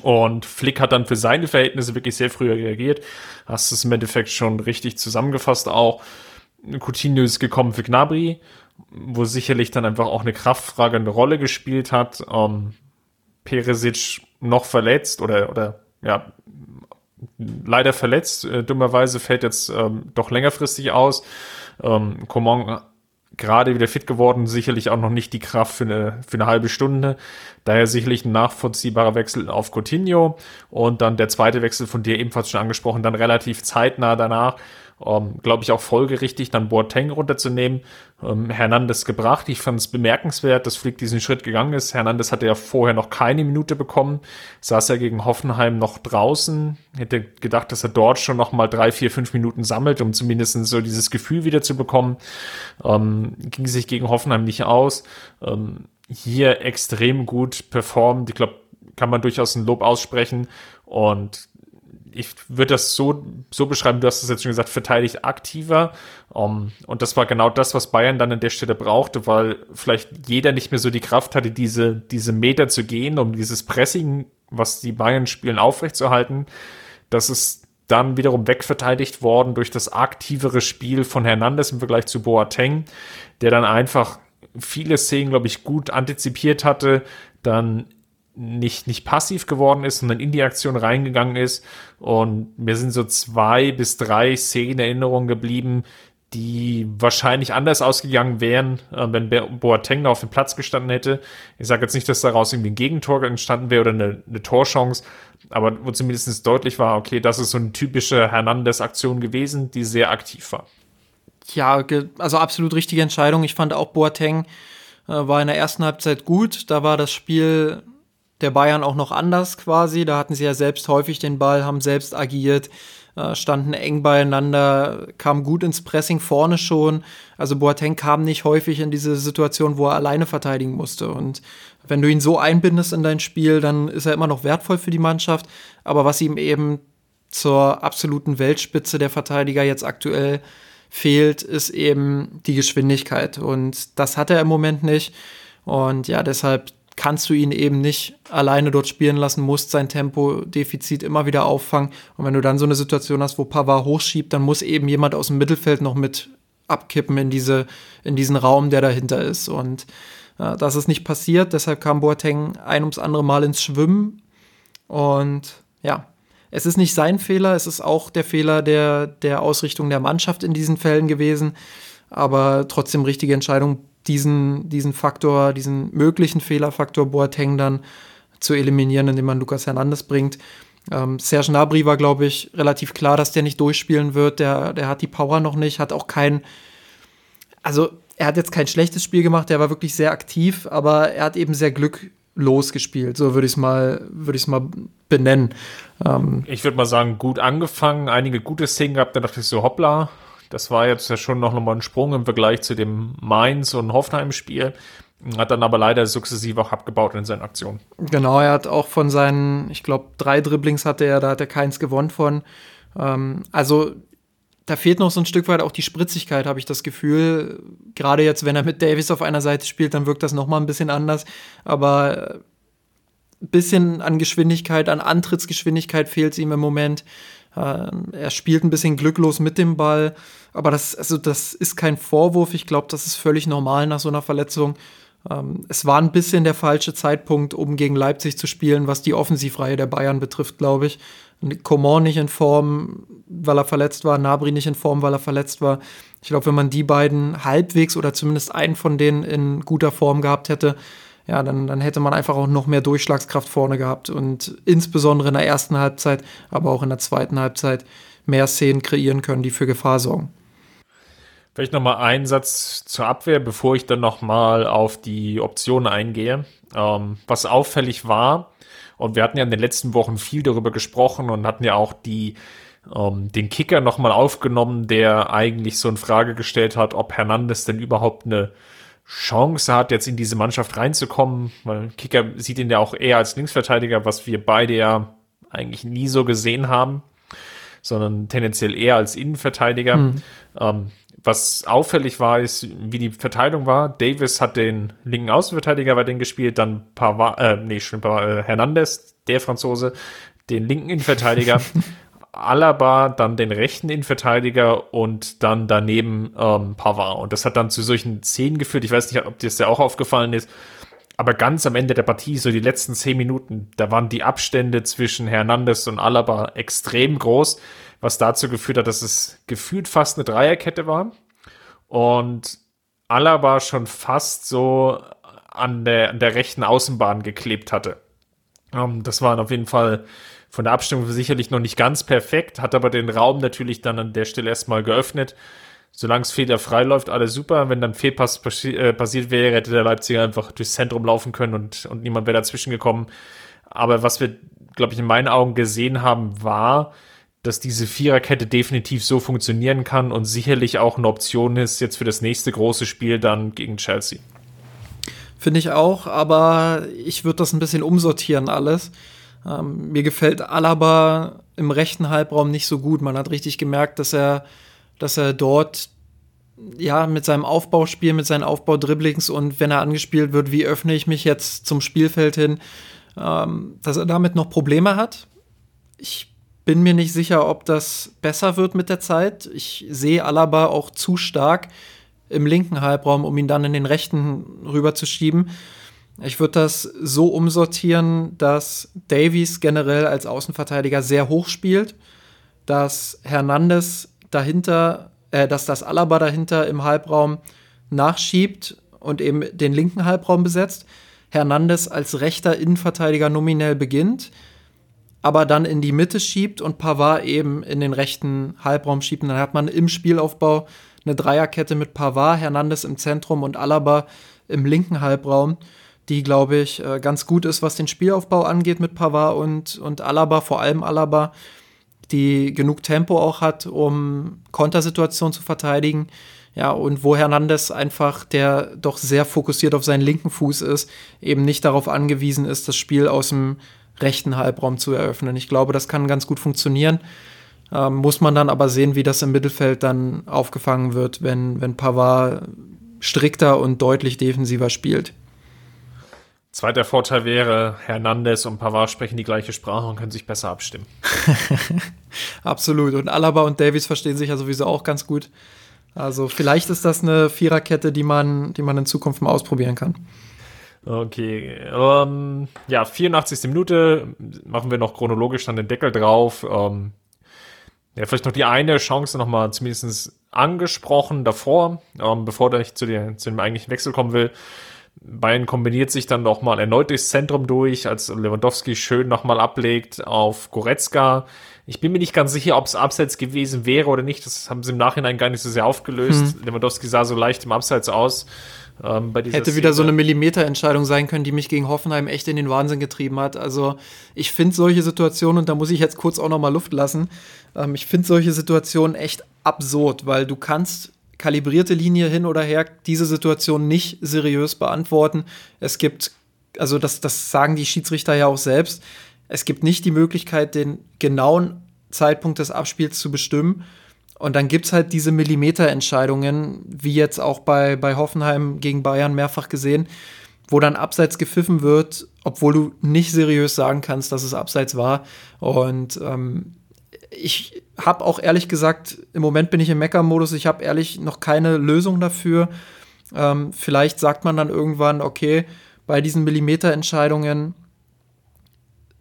Speaker 1: Und Flick hat dann für seine Verhältnisse wirklich sehr früh reagiert. Hast es im Endeffekt schon richtig zusammengefasst auch. Coutinho ist gekommen für Gnabry, wo sicherlich dann einfach auch eine Kraftfrage eine Rolle gespielt hat. Ähm, Peresic noch verletzt oder, oder ja, leider verletzt. Äh, dummerweise fällt jetzt ähm, doch längerfristig aus. Ähm, Coman gerade wieder fit geworden, sicherlich auch noch nicht die Kraft für eine, für eine halbe Stunde. Daher sicherlich ein nachvollziehbarer Wechsel auf Coutinho und dann der zweite Wechsel von dir ebenfalls schon angesprochen, dann relativ zeitnah danach ähm, glaube ich, auch folgerichtig, dann Boateng runterzunehmen. Ähm, Hernandez gebracht. Ich fand es bemerkenswert, dass Flick diesen Schritt gegangen ist. Hernandez hatte ja vorher noch keine Minute bekommen, saß ja gegen Hoffenheim noch draußen. Hätte gedacht, dass er dort schon noch mal drei, vier, fünf Minuten sammelt, um zumindest so dieses Gefühl wieder zu bekommen. Ähm, ging sich gegen Hoffenheim nicht aus. Ähm, hier extrem gut performt. Ich glaube, kann man durchaus ein Lob aussprechen. Und ich würde das so, so beschreiben, du hast es jetzt schon gesagt, verteidigt aktiver. Um, und das war genau das, was Bayern dann an der Stelle brauchte, weil vielleicht jeder nicht mehr so die Kraft hatte, diese, diese Meter zu gehen, um dieses Pressing, was die Bayern spielen, aufrechtzuerhalten. Das ist dann wiederum wegverteidigt worden durch das aktivere Spiel von Hernandez im Vergleich zu Boateng, der dann einfach viele Szenen, glaube ich, gut antizipiert hatte, dann nicht, nicht passiv geworden ist, sondern in die Aktion reingegangen ist. Und mir sind so zwei bis drei Szenen Erinnerungen geblieben, die wahrscheinlich anders ausgegangen wären, äh, wenn Boateng auf dem Platz gestanden hätte. Ich sage jetzt nicht, dass daraus irgendwie ein Gegentor entstanden wäre oder eine, eine Torchance, aber wo zumindest deutlich war, okay, das ist so eine typische Hernandez-Aktion gewesen, die sehr aktiv war.
Speaker 2: Ja, also absolut richtige Entscheidung. Ich fand auch Boateng äh, war in der ersten Halbzeit gut. Da war das Spiel der Bayern auch noch anders quasi. Da hatten sie ja selbst häufig den Ball, haben selbst agiert, äh, standen eng beieinander, kamen gut ins Pressing vorne schon. Also Boateng kam nicht häufig in diese Situation, wo er alleine verteidigen musste. Und wenn du ihn so einbindest in dein Spiel, dann ist er immer noch wertvoll für die Mannschaft. Aber was ihm eben zur absoluten Weltspitze der Verteidiger jetzt aktuell fehlt, ist eben die Geschwindigkeit. Und das hat er im Moment nicht. Und ja, deshalb kannst du ihn eben nicht alleine dort spielen lassen, musst sein Tempodefizit immer wieder auffangen. Und wenn du dann so eine Situation hast, wo Pavard hochschiebt, dann muss eben jemand aus dem Mittelfeld noch mit abkippen in, diese, in diesen Raum, der dahinter ist. Und äh, das ist nicht passiert, deshalb kam Boateng ein ums andere Mal ins Schwimmen. Und ja, es ist nicht sein Fehler, es ist auch der Fehler der, der Ausrichtung der Mannschaft in diesen Fällen gewesen. Aber trotzdem richtige Entscheidung diesen, diesen Faktor, diesen möglichen Fehlerfaktor Boateng dann zu eliminieren, indem man Lukas Hernandez bringt. Ähm, Serge Nabri war, glaube ich, relativ klar, dass der nicht durchspielen wird. Der, der hat die Power noch nicht, hat auch kein, also er hat jetzt kein schlechtes Spiel gemacht, der war wirklich sehr aktiv, aber er hat eben sehr glücklos gespielt. So würde ich es mal, es mal benennen.
Speaker 1: Ähm, ich würde mal sagen, gut angefangen, einige gute Szenen gehabt, dann dachte ich so, hoppla, das war jetzt ja schon noch mal ein Sprung im Vergleich zu dem Mainz- und Hoffenheim-Spiel. Hat dann aber leider sukzessive auch abgebaut in seinen Aktionen.
Speaker 2: Genau, er hat auch von seinen, ich glaube, drei Dribblings hatte er, da hat er keins gewonnen von. Ähm, also da fehlt noch so ein Stück weit auch die Spritzigkeit, habe ich das Gefühl. Gerade jetzt, wenn er mit Davis auf einer Seite spielt, dann wirkt das noch mal ein bisschen anders. Aber ein bisschen an Geschwindigkeit, an Antrittsgeschwindigkeit fehlt es ihm im Moment. Äh, er spielt ein bisschen glücklos mit dem Ball, aber das, also das ist kein Vorwurf. Ich glaube, das ist völlig normal nach so einer Verletzung. Ähm, es war ein bisschen der falsche Zeitpunkt, um gegen Leipzig zu spielen, was die Offensivreihe der Bayern betrifft, glaube ich. Coman nicht in Form, weil er verletzt war, Nabri nicht in Form, weil er verletzt war. Ich glaube, wenn man die beiden halbwegs oder zumindest einen von denen in guter Form gehabt hätte, ja, dann, dann hätte man einfach auch noch mehr Durchschlagskraft vorne gehabt und insbesondere in der ersten Halbzeit, aber auch in der zweiten Halbzeit mehr Szenen kreieren können, die für Gefahr sorgen.
Speaker 1: Vielleicht noch mal einen Satz zur Abwehr, bevor ich dann noch mal auf die Optionen eingehe. Ähm, was auffällig war, und wir hatten ja in den letzten Wochen viel darüber gesprochen und hatten ja auch die, ähm, den Kicker nochmal aufgenommen, der eigentlich so in Frage gestellt hat, ob Hernandez denn überhaupt eine Chance hat, jetzt in diese Mannschaft reinzukommen, weil Kicker sieht ihn ja auch eher als Linksverteidiger, was wir beide ja eigentlich nie so gesehen haben, sondern tendenziell eher als Innenverteidiger. Hm. Ähm, was auffällig war, ist, wie die Verteilung war. Davis hat den linken Außenverteidiger bei denen gespielt, dann Pavard, äh, nee, schon Pavard, äh, Hernandez, der Franzose, den linken Innenverteidiger, [LAUGHS] Alaba, dann den rechten Innenverteidiger und dann daneben ähm, Pavard. Und das hat dann zu solchen Szenen geführt. Ich weiß nicht, ob dir das ja auch aufgefallen ist. Aber ganz am Ende der Partie, so die letzten zehn Minuten, da waren die Abstände zwischen Hernandez und Alaba extrem groß was dazu geführt hat, dass es gefühlt fast eine Dreierkette war und Alaba schon fast so an der, an der rechten Außenbahn geklebt hatte. Ähm, das war auf jeden Fall von der Abstimmung sicherlich noch nicht ganz perfekt, hat aber den Raum natürlich dann an der Stelle erstmal geöffnet. Solange es fehlerfrei läuft, alles super. Wenn dann Fehlpass passi äh, passiert wäre, hätte der Leipziger einfach durchs Zentrum laufen können und, und niemand wäre dazwischen gekommen. Aber was wir, glaube ich, in meinen Augen gesehen haben, war, dass diese Viererkette definitiv so funktionieren kann und sicherlich auch eine Option ist jetzt für das nächste große Spiel dann gegen Chelsea.
Speaker 2: Finde ich auch, aber ich würde das ein bisschen umsortieren alles. Ähm, mir gefällt Alaba im rechten Halbraum nicht so gut. Man hat richtig gemerkt, dass er, dass er dort ja mit seinem Aufbauspiel, mit seinen Aufbaudribblings und wenn er angespielt wird, wie öffne ich mich jetzt zum Spielfeld hin, ähm, dass er damit noch Probleme hat. Ich bin mir nicht sicher, ob das besser wird mit der Zeit. Ich sehe Alaba auch zu stark im linken Halbraum, um ihn dann in den rechten rüber zu schieben. Ich würde das so umsortieren, dass Davies generell als Außenverteidiger sehr hoch spielt, dass Hernandez dahinter, äh, dass das Alaba dahinter im Halbraum nachschiebt und eben den linken Halbraum besetzt. Hernandez als rechter Innenverteidiger nominell beginnt aber dann in die Mitte schiebt und Pavard eben in den rechten Halbraum schiebt. Und dann hat man im Spielaufbau eine Dreierkette mit Pavard, Hernandez im Zentrum und Alaba im linken Halbraum, die, glaube ich, äh, ganz gut ist, was den Spielaufbau angeht mit Pavard und, und Alaba, vor allem Alaba, die genug Tempo auch hat, um Kontersituationen zu verteidigen. Ja, und wo Hernandez einfach, der doch sehr fokussiert auf seinen linken Fuß ist, eben nicht darauf angewiesen ist, das Spiel aus dem rechten Halbraum zu eröffnen. Ich glaube, das kann ganz gut funktionieren. Ähm, muss man dann aber sehen, wie das im Mittelfeld dann aufgefangen wird, wenn, wenn Pavard strikter und deutlich defensiver spielt.
Speaker 1: Zweiter Vorteil wäre, Hernandez und Pavard sprechen die gleiche Sprache und können sich besser abstimmen. [LAUGHS]
Speaker 2: Absolut. Und Alaba und Davies verstehen sich ja sowieso auch ganz gut. Also vielleicht ist das eine Viererkette, die man, die man in Zukunft mal ausprobieren kann.
Speaker 1: Okay, ähm, ja, 84. Minute machen wir noch chronologisch dann den Deckel drauf. Ähm, ja, vielleicht noch die eine Chance nochmal zumindest angesprochen davor, ähm, bevor ich zu, der, zu dem eigentlichen Wechsel kommen will. Bayern kombiniert sich dann noch mal erneut durchs Zentrum durch, als Lewandowski schön nochmal ablegt auf Goretzka. Ich bin mir nicht ganz sicher, ob es Abseits gewesen wäre oder nicht. Das haben sie im Nachhinein gar nicht so sehr aufgelöst. Hm. Lewandowski sah so leicht im Abseits aus.
Speaker 2: Ähm, Hätte wieder so eine Millimeterentscheidung sein können, die mich gegen Hoffenheim echt in den Wahnsinn getrieben hat. Also ich finde solche Situationen, und da muss ich jetzt kurz auch noch mal Luft lassen, ähm, ich finde solche Situationen echt absurd, weil du kannst kalibrierte Linie hin oder her diese Situation nicht seriös beantworten. Es gibt, also das, das sagen die Schiedsrichter ja auch selbst, es gibt nicht die Möglichkeit, den genauen Zeitpunkt des Abspiels zu bestimmen. Und dann gibt es halt diese Millimeterentscheidungen, wie jetzt auch bei, bei Hoffenheim gegen Bayern mehrfach gesehen, wo dann abseits gepfiffen wird, obwohl du nicht seriös sagen kannst, dass es abseits war. Und ähm, ich habe auch ehrlich gesagt, im Moment bin ich im Mecker-Modus, ich habe ehrlich noch keine Lösung dafür. Ähm, vielleicht sagt man dann irgendwann, okay, bei diesen Millimeterentscheidungen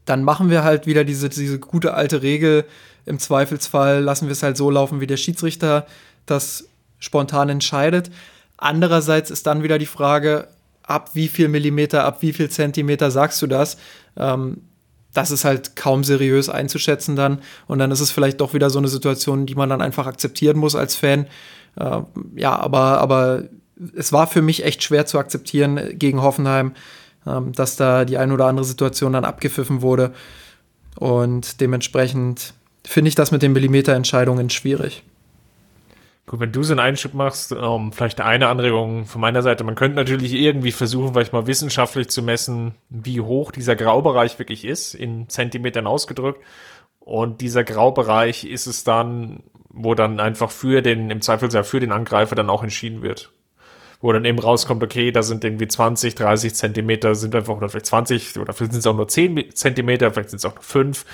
Speaker 2: dann machen wir halt wieder diese, diese gute alte Regel. Im Zweifelsfall lassen wir es halt so laufen, wie der Schiedsrichter das spontan entscheidet. Andererseits ist dann wieder die Frage, ab wie viel Millimeter, ab wie viel Zentimeter sagst du das? Ähm, das ist halt kaum seriös einzuschätzen dann. Und dann ist es vielleicht doch wieder so eine Situation, die man dann einfach akzeptieren muss als Fan. Äh, ja, aber, aber es war für mich echt schwer zu akzeptieren gegen Hoffenheim, ähm, dass da die ein oder andere Situation dann abgepfiffen wurde. Und dementsprechend finde ich das mit den Millimeterentscheidungen schwierig.
Speaker 1: Gut, wenn du so einen Einschub machst, um, vielleicht eine Anregung von meiner Seite. Man könnte natürlich irgendwie versuchen, vielleicht mal wissenschaftlich zu messen, wie hoch dieser Graubereich wirklich ist, in Zentimetern ausgedrückt. Und dieser Graubereich ist es dann, wo dann einfach für den, im Zweifelsfall für den Angreifer dann auch entschieden wird wo dann eben rauskommt, okay, da sind irgendwie 20, 30 Zentimeter, sind einfach, oder vielleicht 20, oder vielleicht sind es auch nur 10 Zentimeter, vielleicht sind es auch nur 5.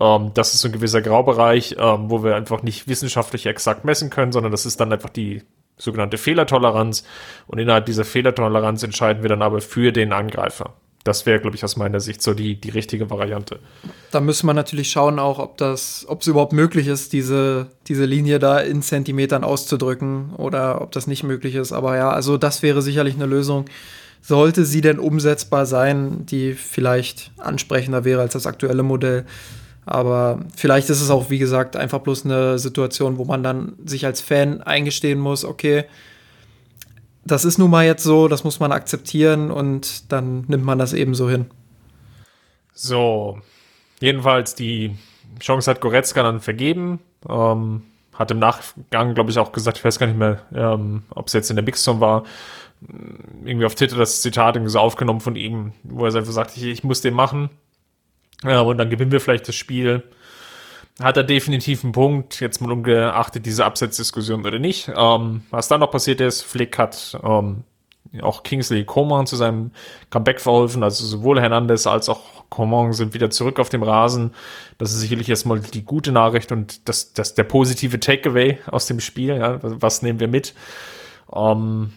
Speaker 1: Ähm, das ist so ein gewisser Graubereich, ähm, wo wir einfach nicht wissenschaftlich exakt messen können, sondern das ist dann einfach die sogenannte Fehlertoleranz. Und innerhalb dieser Fehlertoleranz entscheiden wir dann aber für den Angreifer. Das wäre, glaube ich, aus meiner Sicht so die, die richtige Variante.
Speaker 2: Da müssen wir natürlich schauen auch, ob das, ob es überhaupt möglich ist, diese, diese Linie da in Zentimetern auszudrücken oder ob das nicht möglich ist. Aber ja, also das wäre sicherlich eine Lösung. Sollte sie denn umsetzbar sein, die vielleicht ansprechender wäre als das aktuelle Modell. Aber vielleicht ist es auch, wie gesagt, einfach bloß eine Situation, wo man dann sich als Fan eingestehen muss, okay, das ist nun mal jetzt so, das muss man akzeptieren und dann nimmt man das eben so hin.
Speaker 1: So, jedenfalls die Chance hat Goretzka dann vergeben. Ähm, hat im Nachgang, glaube ich, auch gesagt, ich weiß gar nicht mehr, ähm, ob es jetzt in der Mixzone war, irgendwie auf Twitter das Zitat irgendwie so aufgenommen von ihm, wo er einfach sagt, ich, ich muss den machen. Ja, und dann gewinnen wir vielleicht das Spiel hat er definitiv einen Punkt, jetzt mal ungeachtet diese Absatzdiskussion oder nicht. Ähm, was dann noch passiert ist, Flick hat ähm, auch Kingsley Coman zu seinem Comeback verholfen, also sowohl Hernandez als auch Coman sind wieder zurück auf dem Rasen. Das ist sicherlich erstmal die gute Nachricht und das, das der positive Takeaway aus dem Spiel. Ja, was nehmen wir mit? Ähm,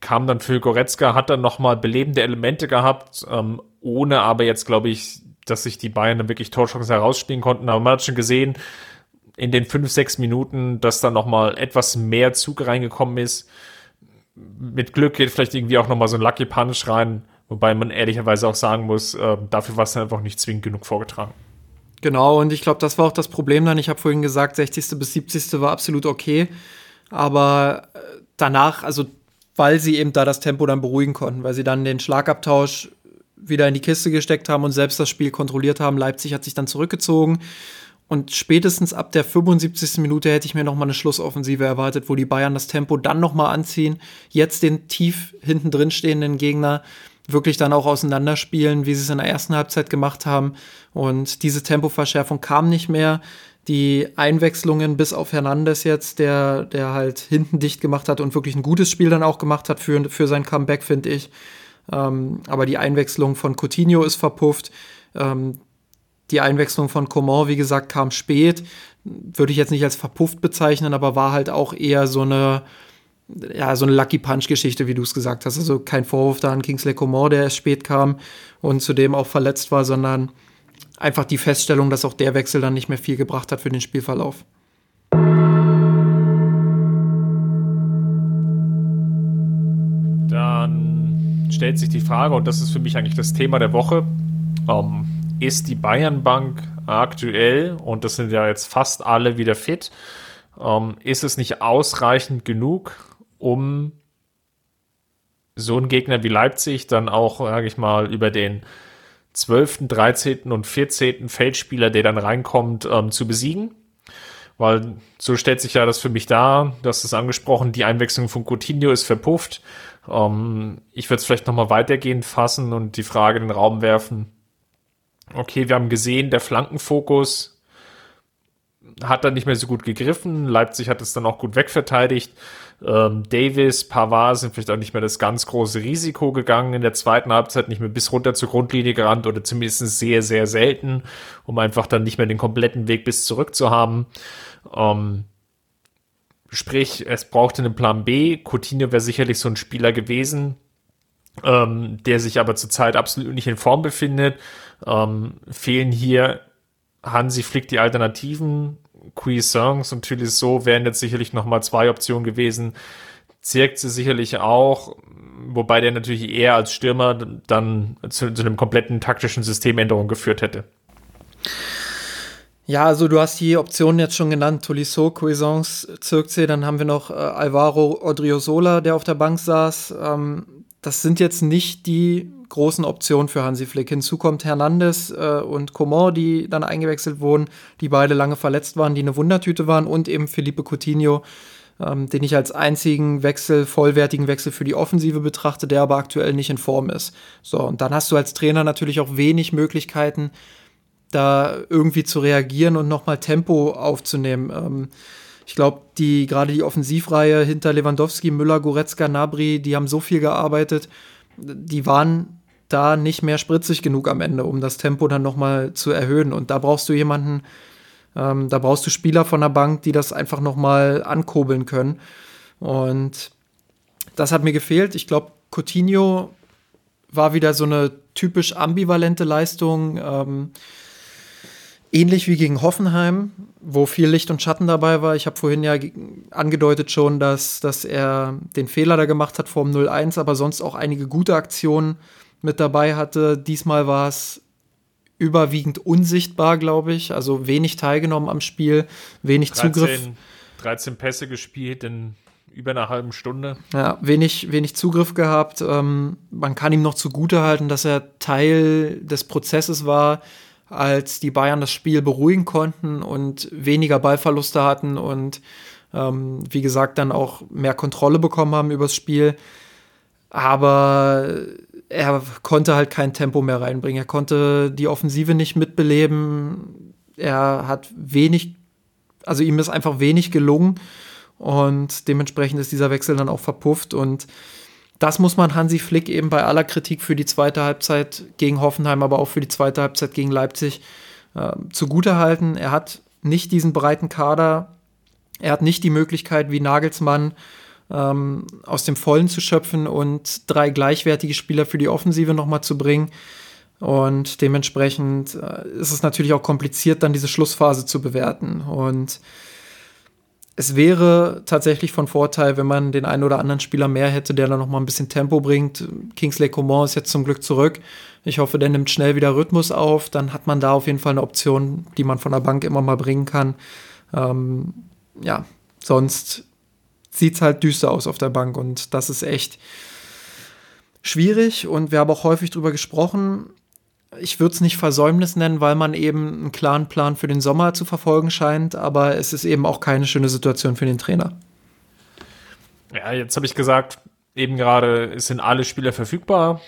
Speaker 1: kam dann für Goretzka, hat dann nochmal belebende Elemente gehabt, ähm, ohne aber jetzt, glaube ich, dass sich die Bayern dann wirklich Torchancen herausspielen konnten. Aber man hat schon gesehen, in den fünf, sechs Minuten, dass da nochmal etwas mehr Zug reingekommen ist. Mit Glück geht vielleicht irgendwie auch nochmal so ein Lucky Punch rein, wobei man ehrlicherweise auch sagen muss, äh, dafür war es einfach nicht zwingend genug vorgetragen.
Speaker 2: Genau, und ich glaube, das war auch das Problem dann. Ich habe vorhin gesagt, 60. bis 70. war absolut okay. Aber äh, danach, also weil sie eben da das Tempo dann beruhigen konnten, weil sie dann den Schlagabtausch wieder in die Kiste gesteckt haben und selbst das Spiel kontrolliert haben. Leipzig hat sich dann zurückgezogen. Und spätestens ab der 75. Minute hätte ich mir noch mal eine Schlussoffensive erwartet, wo die Bayern das Tempo dann noch mal anziehen, jetzt den tief hinten drin stehenden Gegner wirklich dann auch auseinanderspielen, wie sie es in der ersten Halbzeit gemacht haben. Und diese Tempoverschärfung kam nicht mehr. Die Einwechslungen bis auf Hernandez jetzt, der, der halt hinten dicht gemacht hat und wirklich ein gutes Spiel dann auch gemacht hat für, für sein Comeback, finde ich. Ähm, aber die Einwechslung von Coutinho ist verpufft. Ähm, die Einwechslung von Coman, wie gesagt, kam spät. Würde ich jetzt nicht als verpufft bezeichnen, aber war halt auch eher so eine, ja, so eine Lucky Punch-Geschichte, wie du es gesagt hast. Also kein Vorwurf da an Kingsley Coman, der erst spät kam und zudem auch verletzt war, sondern einfach die Feststellung, dass auch der Wechsel dann nicht mehr viel gebracht hat für den Spielverlauf.
Speaker 1: Stellt sich die Frage, und das ist für mich eigentlich das Thema der Woche, ähm, ist die Bayernbank aktuell, und das sind ja jetzt fast alle wieder fit, ähm, ist es nicht ausreichend genug, um so einen Gegner wie Leipzig dann auch, sage ich mal, über den 12., 13. und 14. Feldspieler, der dann reinkommt, ähm, zu besiegen? Weil so stellt sich ja das für mich dar, dass es angesprochen, die Einwechslung von Coutinho ist verpufft. Ähm, ich würde es vielleicht nochmal weitergehend fassen und die Frage in den Raum werfen. Okay, wir haben gesehen, der Flankenfokus hat dann nicht mehr so gut gegriffen. Leipzig hat es dann auch gut wegverteidigt. Ähm, Davis, Pavard sind vielleicht auch nicht mehr das ganz große Risiko gegangen in der zweiten Halbzeit, nicht mehr bis runter zur Grundlinie gerannt oder zumindest sehr, sehr selten, um einfach dann nicht mehr den kompletten Weg bis zurück zu haben. Ähm, Sprich, es brauchte einen Plan B. Coutinho wäre sicherlich so ein Spieler gewesen, ähm, der sich aber zurzeit absolut nicht in Form befindet. Ähm, fehlen hier Hansi Flick die Alternativen. Cuisance und Tolisso wären jetzt sicherlich nochmal zwei Optionen gewesen. Zirkt sie sicherlich auch, wobei der natürlich eher als Stürmer dann zu, zu einem kompletten taktischen Systemänderung geführt hätte.
Speaker 2: Ja, also du hast die Optionen jetzt schon genannt, Tolisso, Cuisance, Zirkzee, dann haben wir noch äh, Alvaro Odriozola, der auf der Bank saß. Ähm, das sind jetzt nicht die großen Optionen für Hansi Flick. Hinzu kommt Hernandez äh, und Coman, die dann eingewechselt wurden, die beide lange verletzt waren, die eine Wundertüte waren und eben Felipe Coutinho, ähm, den ich als einzigen Wechsel, vollwertigen Wechsel für die Offensive betrachte, der aber aktuell nicht in Form ist. So, und dann hast du als Trainer natürlich auch wenig Möglichkeiten, da irgendwie zu reagieren und nochmal Tempo aufzunehmen. Ähm, ich glaube, die gerade die Offensivreihe hinter Lewandowski, Müller, Goretzka, Nabri, die haben so viel gearbeitet, die waren da nicht mehr spritzig genug am Ende, um das Tempo dann nochmal zu erhöhen. Und da brauchst du jemanden, ähm, da brauchst du Spieler von der Bank, die das einfach nochmal ankurbeln können. Und das hat mir gefehlt. Ich glaube, Coutinho war wieder so eine typisch ambivalente Leistung. Ähm, ähnlich wie gegen Hoffenheim, wo viel Licht und Schatten dabei war. Ich habe vorhin ja angedeutet schon, dass, dass er den Fehler da gemacht hat vor dem 0-1, aber sonst auch einige gute Aktionen mit dabei hatte. Diesmal war es überwiegend unsichtbar, glaube ich. Also wenig teilgenommen am Spiel, wenig 13, Zugriff.
Speaker 1: 13 Pässe gespielt in über einer halben Stunde.
Speaker 2: Ja, wenig, wenig Zugriff gehabt. Ähm, man kann ihm noch zugute halten, dass er Teil des Prozesses war, als die Bayern das Spiel beruhigen konnten und weniger Ballverluste hatten und ähm, wie gesagt dann auch mehr Kontrolle bekommen haben übers Spiel. Aber er konnte halt kein Tempo mehr reinbringen. Er konnte die Offensive nicht mitbeleben. Er hat wenig, also ihm ist einfach wenig gelungen und dementsprechend ist dieser Wechsel dann auch verpufft und das muss man Hansi Flick eben bei aller Kritik für die zweite Halbzeit gegen Hoffenheim, aber auch für die zweite Halbzeit gegen Leipzig äh, zugutehalten. Er hat nicht diesen breiten Kader, er hat nicht die Möglichkeit, wie Nagelsmann ähm, aus dem Vollen zu schöpfen und drei gleichwertige Spieler für die Offensive nochmal zu bringen. Und dementsprechend äh, ist es natürlich auch kompliziert, dann diese Schlussphase zu bewerten. Und es wäre tatsächlich von Vorteil, wenn man den einen oder anderen Spieler mehr hätte, der dann noch mal ein bisschen Tempo bringt. Kingsley Coman ist jetzt zum Glück zurück. Ich hoffe, der nimmt schnell wieder Rhythmus auf. Dann hat man da auf jeden Fall eine Option, die man von der Bank immer mal bringen kann. Ähm, ja, sonst sieht es halt düster aus auf der Bank und das ist echt schwierig. Und wir haben auch häufig darüber gesprochen, ich würde es nicht Versäumnis nennen, weil man eben einen klaren Plan für den Sommer zu verfolgen scheint, aber es ist eben auch keine schöne Situation für den Trainer.
Speaker 1: Ja, jetzt habe ich gesagt, eben gerade sind alle Spieler verfügbar.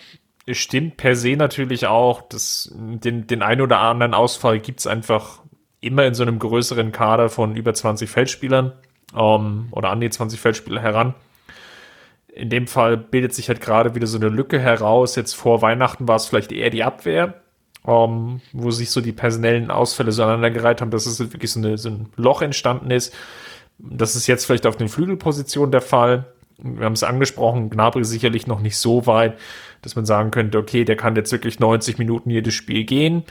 Speaker 1: Es stimmt per se natürlich auch, dass den, den einen oder anderen Ausfall gibt es einfach immer in so einem größeren Kader von über 20 Feldspielern ähm, oder an die 20 Feldspieler heran in dem Fall bildet sich halt gerade wieder so eine Lücke heraus. Jetzt vor Weihnachten war es vielleicht eher die Abwehr, ähm, wo sich so die personellen Ausfälle so aneinandergereiht haben, dass es wirklich so, eine, so ein Loch entstanden ist. Das ist jetzt vielleicht auf den Flügelpositionen der Fall. Wir haben es angesprochen, Gnabry sicherlich noch nicht so weit, dass man sagen könnte, okay, der kann jetzt wirklich 90 Minuten jedes Spiel gehen.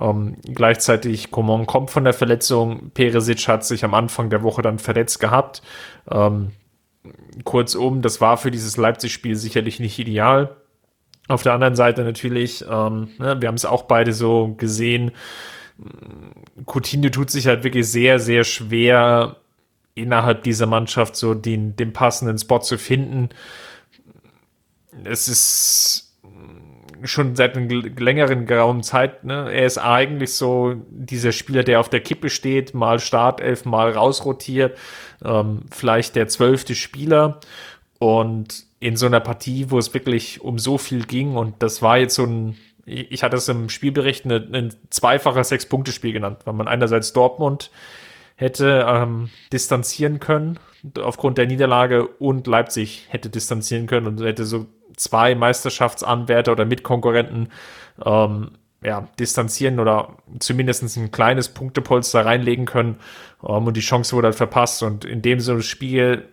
Speaker 1: Ähm, gleichzeitig Coman kommt von der Verletzung. Peresic hat sich am Anfang der Woche dann verletzt gehabt. Ähm, kurzum, das war für dieses Leipzig-Spiel sicherlich nicht ideal. Auf der anderen Seite natürlich, ähm, ne, wir haben es auch beide so gesehen, Coutinho tut sich halt wirklich sehr, sehr schwer, innerhalb dieser Mannschaft so den, den passenden Spot zu finden. Es ist schon seit einer längeren grauen Zeit, ne? er ist eigentlich so dieser Spieler, der auf der Kippe steht, mal Startelf, mal rausrotiert, ähm, vielleicht der zwölfte Spieler und in so einer Partie, wo es wirklich um so viel ging und das war jetzt so ein, ich hatte es im Spielbericht ein, ein zweifacher Sechs-Punkte-Spiel genannt, weil man einerseits Dortmund hätte ähm, distanzieren können aufgrund der Niederlage und Leipzig hätte distanzieren können und hätte so zwei Meisterschaftsanwärter oder Mitkonkurrenten ähm, ja, distanzieren oder zumindest ein kleines Punktepolster reinlegen können. Ähm, und die Chance wurde halt verpasst. Und in dem so Spiel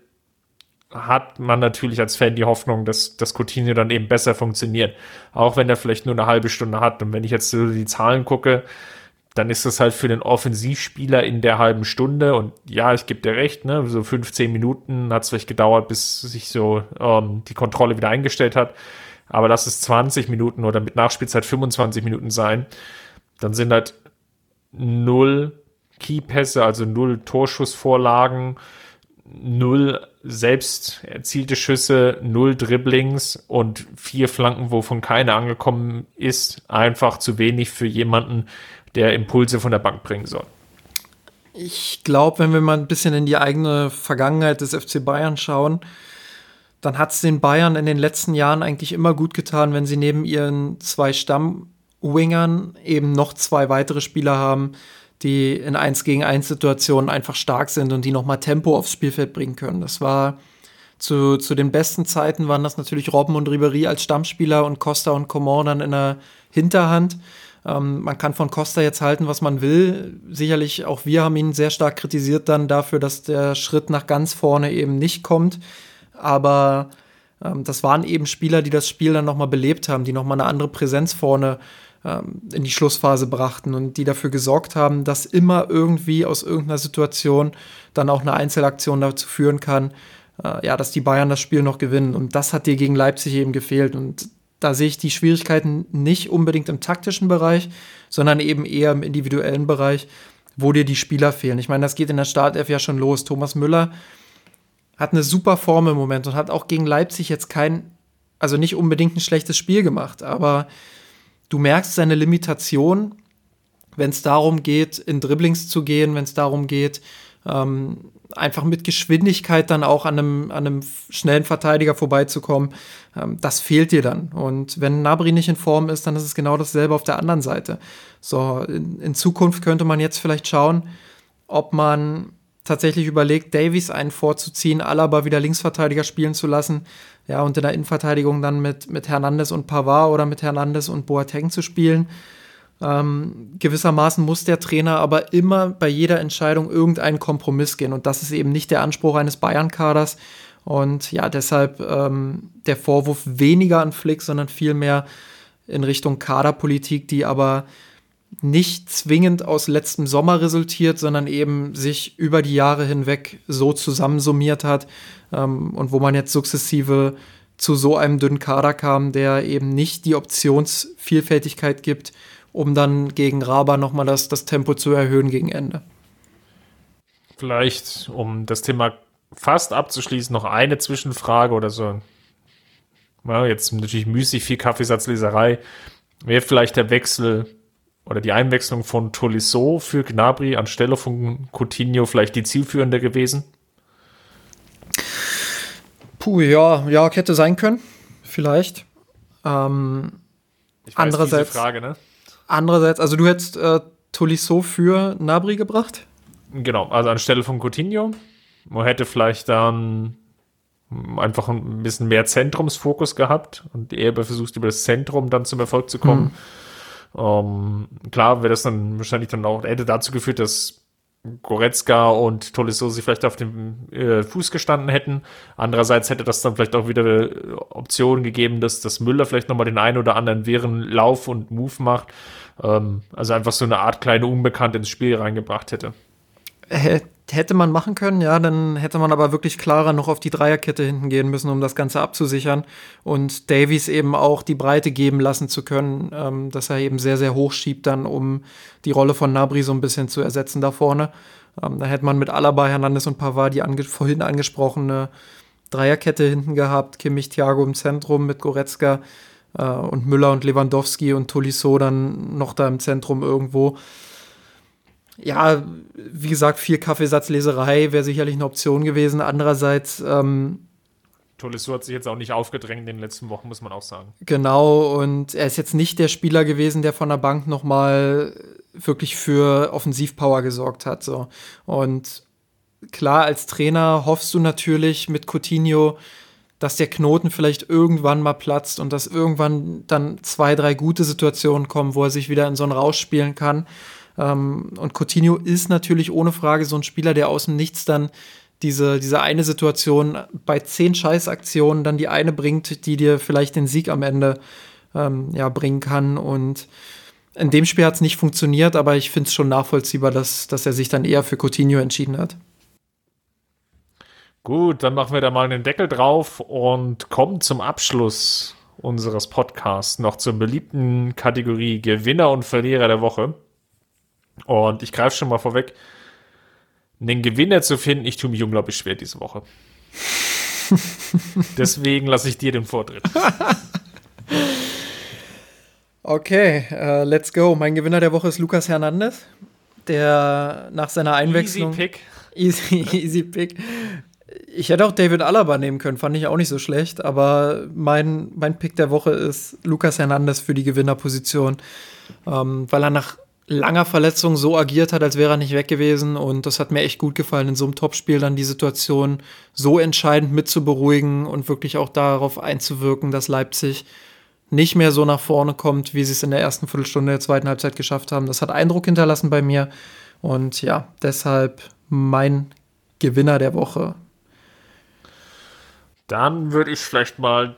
Speaker 1: hat man natürlich als Fan die Hoffnung, dass das Coutinho dann eben besser funktioniert. Auch wenn er vielleicht nur eine halbe Stunde hat. Und wenn ich jetzt so die Zahlen gucke, dann ist das halt für den Offensivspieler in der halben Stunde. Und ja, ich gebe dir recht, ne, so 15 Minuten hat es vielleicht gedauert, bis sich so ähm, die Kontrolle wieder eingestellt hat. Aber lass es 20 Minuten oder mit Nachspielzeit 25 Minuten sein. Dann sind halt null Keypässe, also null Torschussvorlagen, null selbst erzielte Schüsse, null Dribblings und vier Flanken, wovon keine angekommen ist. Einfach zu wenig für jemanden, der Impulse von der Bank bringen soll.
Speaker 2: Ich glaube, wenn wir mal ein bisschen in die eigene Vergangenheit des FC Bayern schauen, dann hat es den Bayern in den letzten Jahren eigentlich immer gut getan, wenn sie neben ihren zwei Stammwingern eben noch zwei weitere Spieler haben, die in 1 gegen 1 Situationen einfach stark sind und die nochmal Tempo aufs Spielfeld bringen können. Das war zu, zu den besten Zeiten waren das natürlich Robben und Ribery als Stammspieler und Costa und Coman dann in der Hinterhand. Ähm, man kann von Costa jetzt halten, was man will. Sicherlich auch wir haben ihn sehr stark kritisiert dann dafür, dass der Schritt nach ganz vorne eben nicht kommt. Aber ähm, das waren eben Spieler, die das Spiel dann nochmal belebt haben, die nochmal eine andere Präsenz vorne ähm, in die Schlussphase brachten und die dafür gesorgt haben, dass immer irgendwie aus irgendeiner Situation dann auch eine Einzelaktion dazu führen kann, äh, ja, dass die Bayern das Spiel noch gewinnen. Und das hat dir gegen Leipzig eben gefehlt. Und da sehe ich die Schwierigkeiten nicht unbedingt im taktischen Bereich, sondern eben eher im individuellen Bereich, wo dir die Spieler fehlen. Ich meine, das geht in der Startelf ja schon los. Thomas Müller hat eine super Form im Moment und hat auch gegen Leipzig jetzt kein, also nicht unbedingt ein schlechtes Spiel gemacht, aber du merkst seine Limitation, wenn es darum geht, in Dribblings zu gehen, wenn es darum geht, ähm, einfach mit Geschwindigkeit dann auch an einem, an einem schnellen Verteidiger vorbeizukommen, ähm, das fehlt dir dann. Und wenn Nabri nicht in Form ist, dann ist es genau dasselbe auf der anderen Seite. So, in, in Zukunft könnte man jetzt vielleicht schauen, ob man tatsächlich überlegt, Davies einen vorzuziehen, Alaba wieder Linksverteidiger spielen zu lassen, ja, und in der Innenverteidigung dann mit, mit Hernandez und Pavard oder mit Hernandez und Boateng zu spielen. Ähm, gewissermaßen muss der Trainer aber immer bei jeder Entscheidung irgendeinen Kompromiss gehen. Und das ist eben nicht der Anspruch eines Bayern-Kaders. Und ja, deshalb ähm, der Vorwurf weniger an Flick, sondern vielmehr in Richtung Kaderpolitik, die aber nicht zwingend aus letztem Sommer resultiert, sondern eben sich über die Jahre hinweg so zusammensummiert hat ähm, und wo man jetzt sukzessive zu so einem dünnen Kader kam, der eben nicht die Optionsvielfältigkeit gibt, um dann gegen Raba nochmal das, das Tempo zu erhöhen gegen Ende.
Speaker 1: Vielleicht, um das Thema fast abzuschließen, noch eine Zwischenfrage oder so. Ja, jetzt natürlich müßig viel Kaffeesatzleserei. Wäre vielleicht der Wechsel oder die Einwechslung von Tolisso für Gnabry anstelle von Coutinho vielleicht die zielführende gewesen?
Speaker 2: Puh, ja, ja, hätte sein können. Vielleicht. Ähm, ich weiß, andererseits, Frage, ne? Andererseits, also du hättest äh, Tolisso für Nabri gebracht?
Speaker 1: Genau, also anstelle von Coutinho. Man hätte vielleicht dann einfach ein bisschen mehr Zentrumsfokus gehabt und eher versucht, über das Zentrum dann zum Erfolg zu kommen. Hm. Ähm, klar wäre das dann wahrscheinlich dann auch, hätte dazu geführt, dass Goretzka und Tolisso sich vielleicht auf dem äh, Fuß gestanden hätten. Andererseits hätte das dann vielleicht auch wieder äh, Optionen gegeben, dass, dass Müller vielleicht nochmal den einen oder anderen während Lauf und Move macht. Ähm, also einfach so eine Art kleine Unbekannt ins Spiel reingebracht hätte.
Speaker 2: Hätte man machen können, ja, dann hätte man aber wirklich klarer noch auf die Dreierkette hinten gehen müssen, um das Ganze abzusichern und Davies eben auch die Breite geben lassen zu können, ähm, dass er eben sehr, sehr hoch schiebt dann, um die Rolle von Nabri so ein bisschen zu ersetzen da vorne. Ähm, da hätte man mit Alaba, Hernandez und Pavard die ange vorhin angesprochene Dreierkette hinten gehabt, Kimmich, Thiago im Zentrum mit Goretzka und Müller und Lewandowski und Tolisso dann noch da im Zentrum irgendwo ja, wie gesagt, viel Kaffeesatzleserei wäre sicherlich eine Option gewesen. Andererseits. Ähm,
Speaker 1: Tolisso hat sich jetzt auch nicht aufgedrängt in den letzten Wochen, muss man auch sagen.
Speaker 2: Genau, und er ist jetzt nicht der Spieler gewesen, der von der Bank nochmal wirklich für Offensivpower gesorgt hat. So. Und klar, als Trainer hoffst du natürlich mit Coutinho, dass der Knoten vielleicht irgendwann mal platzt und dass irgendwann dann zwei, drei gute Situationen kommen, wo er sich wieder in so einen Rausch spielen kann. Ähm, und Coutinho ist natürlich ohne Frage so ein Spieler, der aus dem Nichts dann diese, diese eine Situation bei zehn Scheißaktionen dann die eine bringt, die dir vielleicht den Sieg am Ende ähm, ja, bringen kann. Und in dem Spiel hat es nicht funktioniert, aber ich finde es schon nachvollziehbar, dass, dass er sich dann eher für Coutinho entschieden hat.
Speaker 1: Gut, dann machen wir da mal einen Deckel drauf und kommen zum Abschluss unseres Podcasts noch zur beliebten Kategorie Gewinner und Verlierer der Woche. Und ich greife schon mal vorweg, einen Gewinner zu finden, ich tue mich unglaublich schwer diese Woche. [LAUGHS] Deswegen lasse ich dir den Vortritt. [LAUGHS]
Speaker 2: okay, uh, let's go. Mein Gewinner der Woche ist Lukas Hernandez, der nach seiner Einwechslung.
Speaker 1: Easy Pick. [LAUGHS]
Speaker 2: Easy, easy Pick. Ich hätte auch David Alaba nehmen können, fand ich auch nicht so schlecht, aber mein, mein Pick der Woche ist Lukas Hernandez für die Gewinnerposition, ähm, weil er nach langer Verletzung so agiert hat, als wäre er nicht weg gewesen. Und das hat mir echt gut gefallen, in so einem Topspiel dann die Situation so entscheidend mitzuberuhigen und wirklich auch darauf einzuwirken, dass Leipzig nicht mehr so nach vorne kommt, wie sie es in der ersten Viertelstunde der zweiten Halbzeit geschafft haben. Das hat Eindruck hinterlassen bei mir. Und ja, deshalb mein Gewinner der Woche.
Speaker 1: Dann würde ich vielleicht mal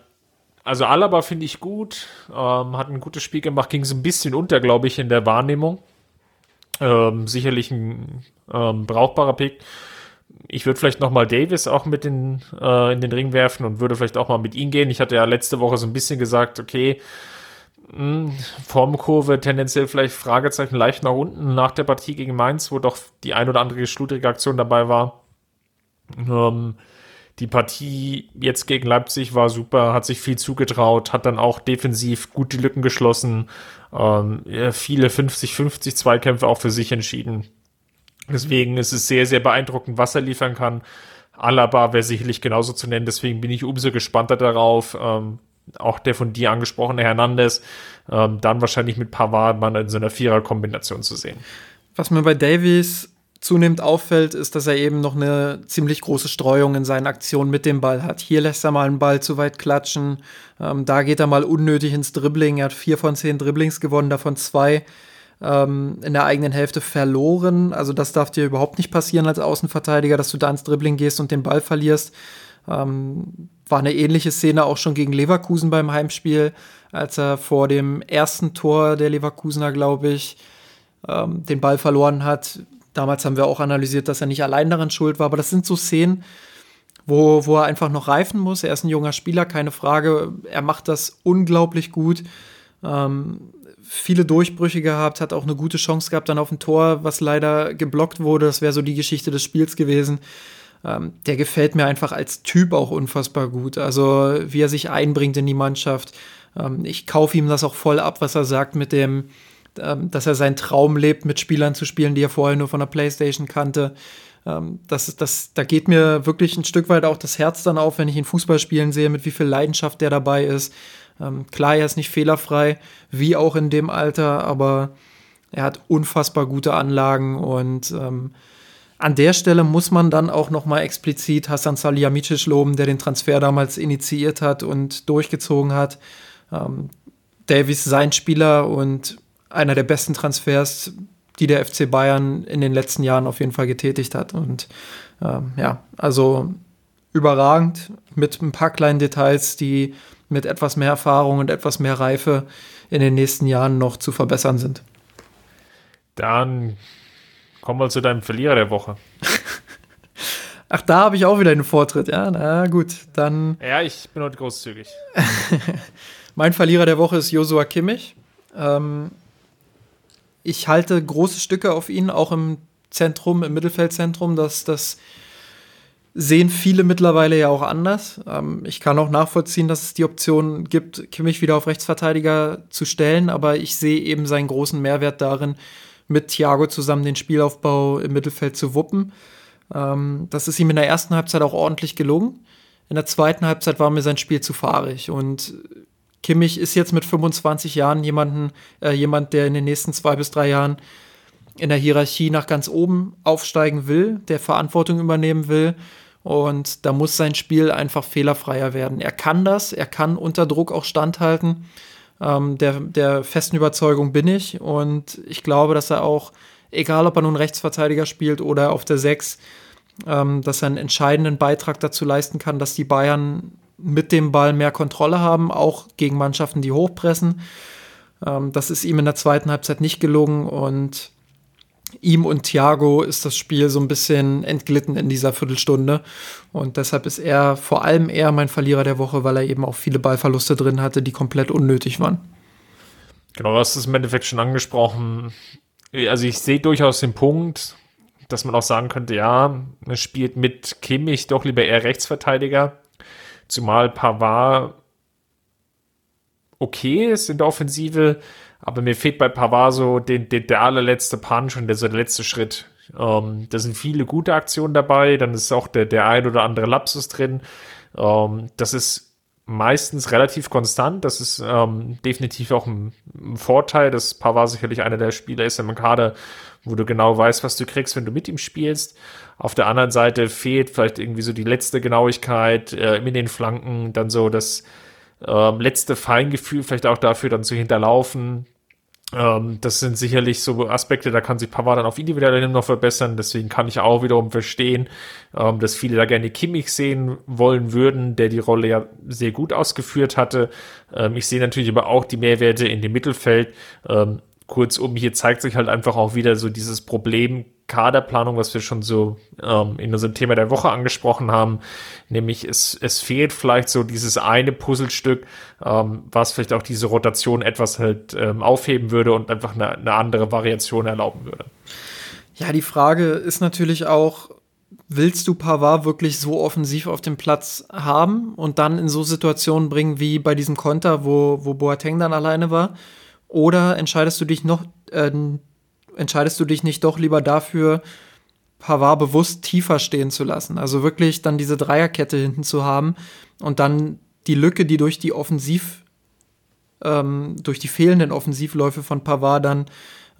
Speaker 1: also Alaba finde ich gut, ähm, hat ein gutes Spiel gemacht, ging so ein bisschen unter, glaube ich, in der Wahrnehmung. Ähm, sicherlich ein ähm, brauchbarer Pick. Ich würde vielleicht noch mal Davis auch mit in, äh, in den Ring werfen und würde vielleicht auch mal mit ihm gehen. Ich hatte ja letzte Woche so ein bisschen gesagt, okay, mh, hm, Formkurve tendenziell vielleicht Fragezeichen leicht nach unten nach der Partie gegen Mainz, wo doch die ein oder andere schludrige Aktion dabei war. Ähm, die Partie jetzt gegen Leipzig war super, hat sich viel zugetraut, hat dann auch defensiv gut die Lücken geschlossen, ähm, viele 50-50 Zweikämpfe auch für sich entschieden. Deswegen ist es sehr, sehr beeindruckend, was er liefern kann. Alaba wäre sicherlich genauso zu nennen, deswegen bin ich umso gespannter darauf. Ähm, auch der von dir angesprochene Hernandez, ähm, dann wahrscheinlich mit Pavard mal in so einer Vierer-Kombination zu sehen.
Speaker 2: Was mir bei Davies zunehmend auffällt, ist, dass er eben noch eine ziemlich große Streuung in seinen Aktionen mit dem Ball hat. Hier lässt er mal einen Ball zu weit klatschen, ähm, da geht er mal unnötig ins Dribbling. Er hat vier von zehn Dribblings gewonnen, davon zwei ähm, in der eigenen Hälfte verloren. Also das darf dir überhaupt nicht passieren als Außenverteidiger, dass du da ins Dribbling gehst und den Ball verlierst. Ähm, war eine ähnliche Szene auch schon gegen Leverkusen beim Heimspiel, als er vor dem ersten Tor der Leverkusener, glaube ich, ähm, den Ball verloren hat Damals haben wir auch analysiert, dass er nicht allein daran schuld war, aber das sind so Szenen, wo, wo er einfach noch reifen muss. Er ist ein junger Spieler, keine Frage. Er macht das unglaublich gut. Ähm, viele Durchbrüche gehabt, hat auch eine gute Chance gehabt dann auf ein Tor, was leider geblockt wurde. Das wäre so die Geschichte des Spiels gewesen. Ähm, der gefällt mir einfach als Typ auch unfassbar gut. Also wie er sich einbringt in die Mannschaft. Ähm, ich kaufe ihm das auch voll ab, was er sagt mit dem, dass er seinen Traum lebt, mit Spielern zu spielen, die er vorher nur von der Playstation kannte. Ähm, das, das, da geht mir wirklich ein Stück weit auch das Herz dann auf, wenn ich ihn Fußball spielen sehe, mit wie viel Leidenschaft der dabei ist. Ähm, klar, er ist nicht fehlerfrei, wie auch in dem Alter, aber er hat unfassbar gute Anlagen und ähm, an der Stelle muss man dann auch noch mal explizit Hassan Salihamidzic loben, der den Transfer damals initiiert hat und durchgezogen hat. Ähm, Davies sein Spieler und einer der besten Transfers, die der FC Bayern in den letzten Jahren auf jeden Fall getätigt hat. Und ähm, ja, also überragend mit ein paar kleinen Details, die mit etwas mehr Erfahrung und etwas mehr Reife in den nächsten Jahren noch zu verbessern sind.
Speaker 1: Dann kommen wir zu deinem Verlierer der Woche. [LAUGHS]
Speaker 2: Ach, da habe ich auch wieder einen Vortritt, ja. Na gut, dann.
Speaker 1: Ja, ich bin heute großzügig. [LAUGHS]
Speaker 2: mein Verlierer der Woche ist Josua Kimmich. Ähm, ich halte große Stücke auf ihn, auch im Zentrum, im Mittelfeldzentrum. Das, das sehen viele mittlerweile ja auch anders. Ähm, ich kann auch nachvollziehen, dass es die Option gibt, Kimmich wieder auf Rechtsverteidiger zu stellen, aber ich sehe eben seinen großen Mehrwert darin, mit Thiago zusammen den Spielaufbau im Mittelfeld zu wuppen. Ähm, das ist ihm in der ersten Halbzeit auch ordentlich gelungen. In der zweiten Halbzeit war mir sein Spiel zu fahrig und Kimmich ist jetzt mit 25 Jahren jemanden, äh, jemand, der in den nächsten zwei bis drei Jahren in der Hierarchie nach ganz oben aufsteigen will, der Verantwortung übernehmen will. Und da muss sein Spiel einfach fehlerfreier werden. Er kann das, er kann unter Druck auch standhalten. Ähm, der, der festen Überzeugung bin ich. Und ich glaube, dass er auch, egal ob er nun Rechtsverteidiger spielt oder auf der 6, ähm, dass er einen entscheidenden Beitrag dazu leisten kann, dass die Bayern mit dem Ball mehr Kontrolle haben, auch gegen Mannschaften, die hochpressen. Ähm, das ist ihm in der zweiten Halbzeit nicht gelungen und ihm und Thiago ist das Spiel so ein bisschen entglitten in dieser Viertelstunde. Und deshalb ist er vor allem eher mein Verlierer der Woche, weil er eben auch viele Ballverluste drin hatte, die komplett unnötig waren.
Speaker 1: Genau, du hast es im Endeffekt schon angesprochen. Also ich sehe durchaus den Punkt, dass man auch sagen könnte, ja, er spielt mit Kimmich doch lieber eher Rechtsverteidiger. Zumal Pavard okay ist in der Offensive, aber mir fehlt bei Pavard so den, den, der allerletzte Punch und der, so der letzte Schritt. Ähm, da sind viele gute Aktionen dabei, dann ist auch der, der ein oder andere Lapsus drin. Ähm, das ist meistens relativ konstant. Das ist ähm, definitiv auch ein, ein, Vorteil, dass Pavard sicherlich einer der Spieler ist im Kader, wo du genau weißt, was du kriegst, wenn du mit ihm spielst. Auf der anderen Seite fehlt vielleicht irgendwie so die letzte Genauigkeit äh, in den Flanken, dann so das äh, letzte Feingefühl vielleicht auch dafür dann zu hinterlaufen. Ähm, das sind sicherlich so Aspekte, da kann sich Pavard dann auf individueller Ebene noch verbessern. Deswegen kann ich auch wiederum verstehen, ähm, dass viele da gerne Kimmich sehen wollen würden, der die Rolle ja sehr gut ausgeführt hatte. Ähm, ich sehe natürlich aber auch die Mehrwerte in dem Mittelfeld. Ähm, kurzum, hier zeigt sich halt einfach auch wieder so dieses Problem Kaderplanung, was wir schon so ähm, in unserem Thema der Woche angesprochen haben, nämlich es, es fehlt vielleicht so dieses eine Puzzlestück, ähm, was vielleicht auch diese Rotation etwas halt ähm, aufheben würde und einfach eine, eine andere Variation erlauben würde.
Speaker 2: Ja, die Frage ist natürlich auch, willst du Pavard wirklich so offensiv auf dem Platz haben und dann in so Situationen bringen wie bei diesem Konter, wo, wo Boateng dann alleine war? Oder entscheidest du dich noch, äh, entscheidest du dich nicht doch lieber dafür, Pavard bewusst tiefer stehen zu lassen? Also wirklich dann diese Dreierkette hinten zu haben und dann die Lücke, die durch die Offensiv, ähm, durch die fehlenden Offensivläufe von Pavard dann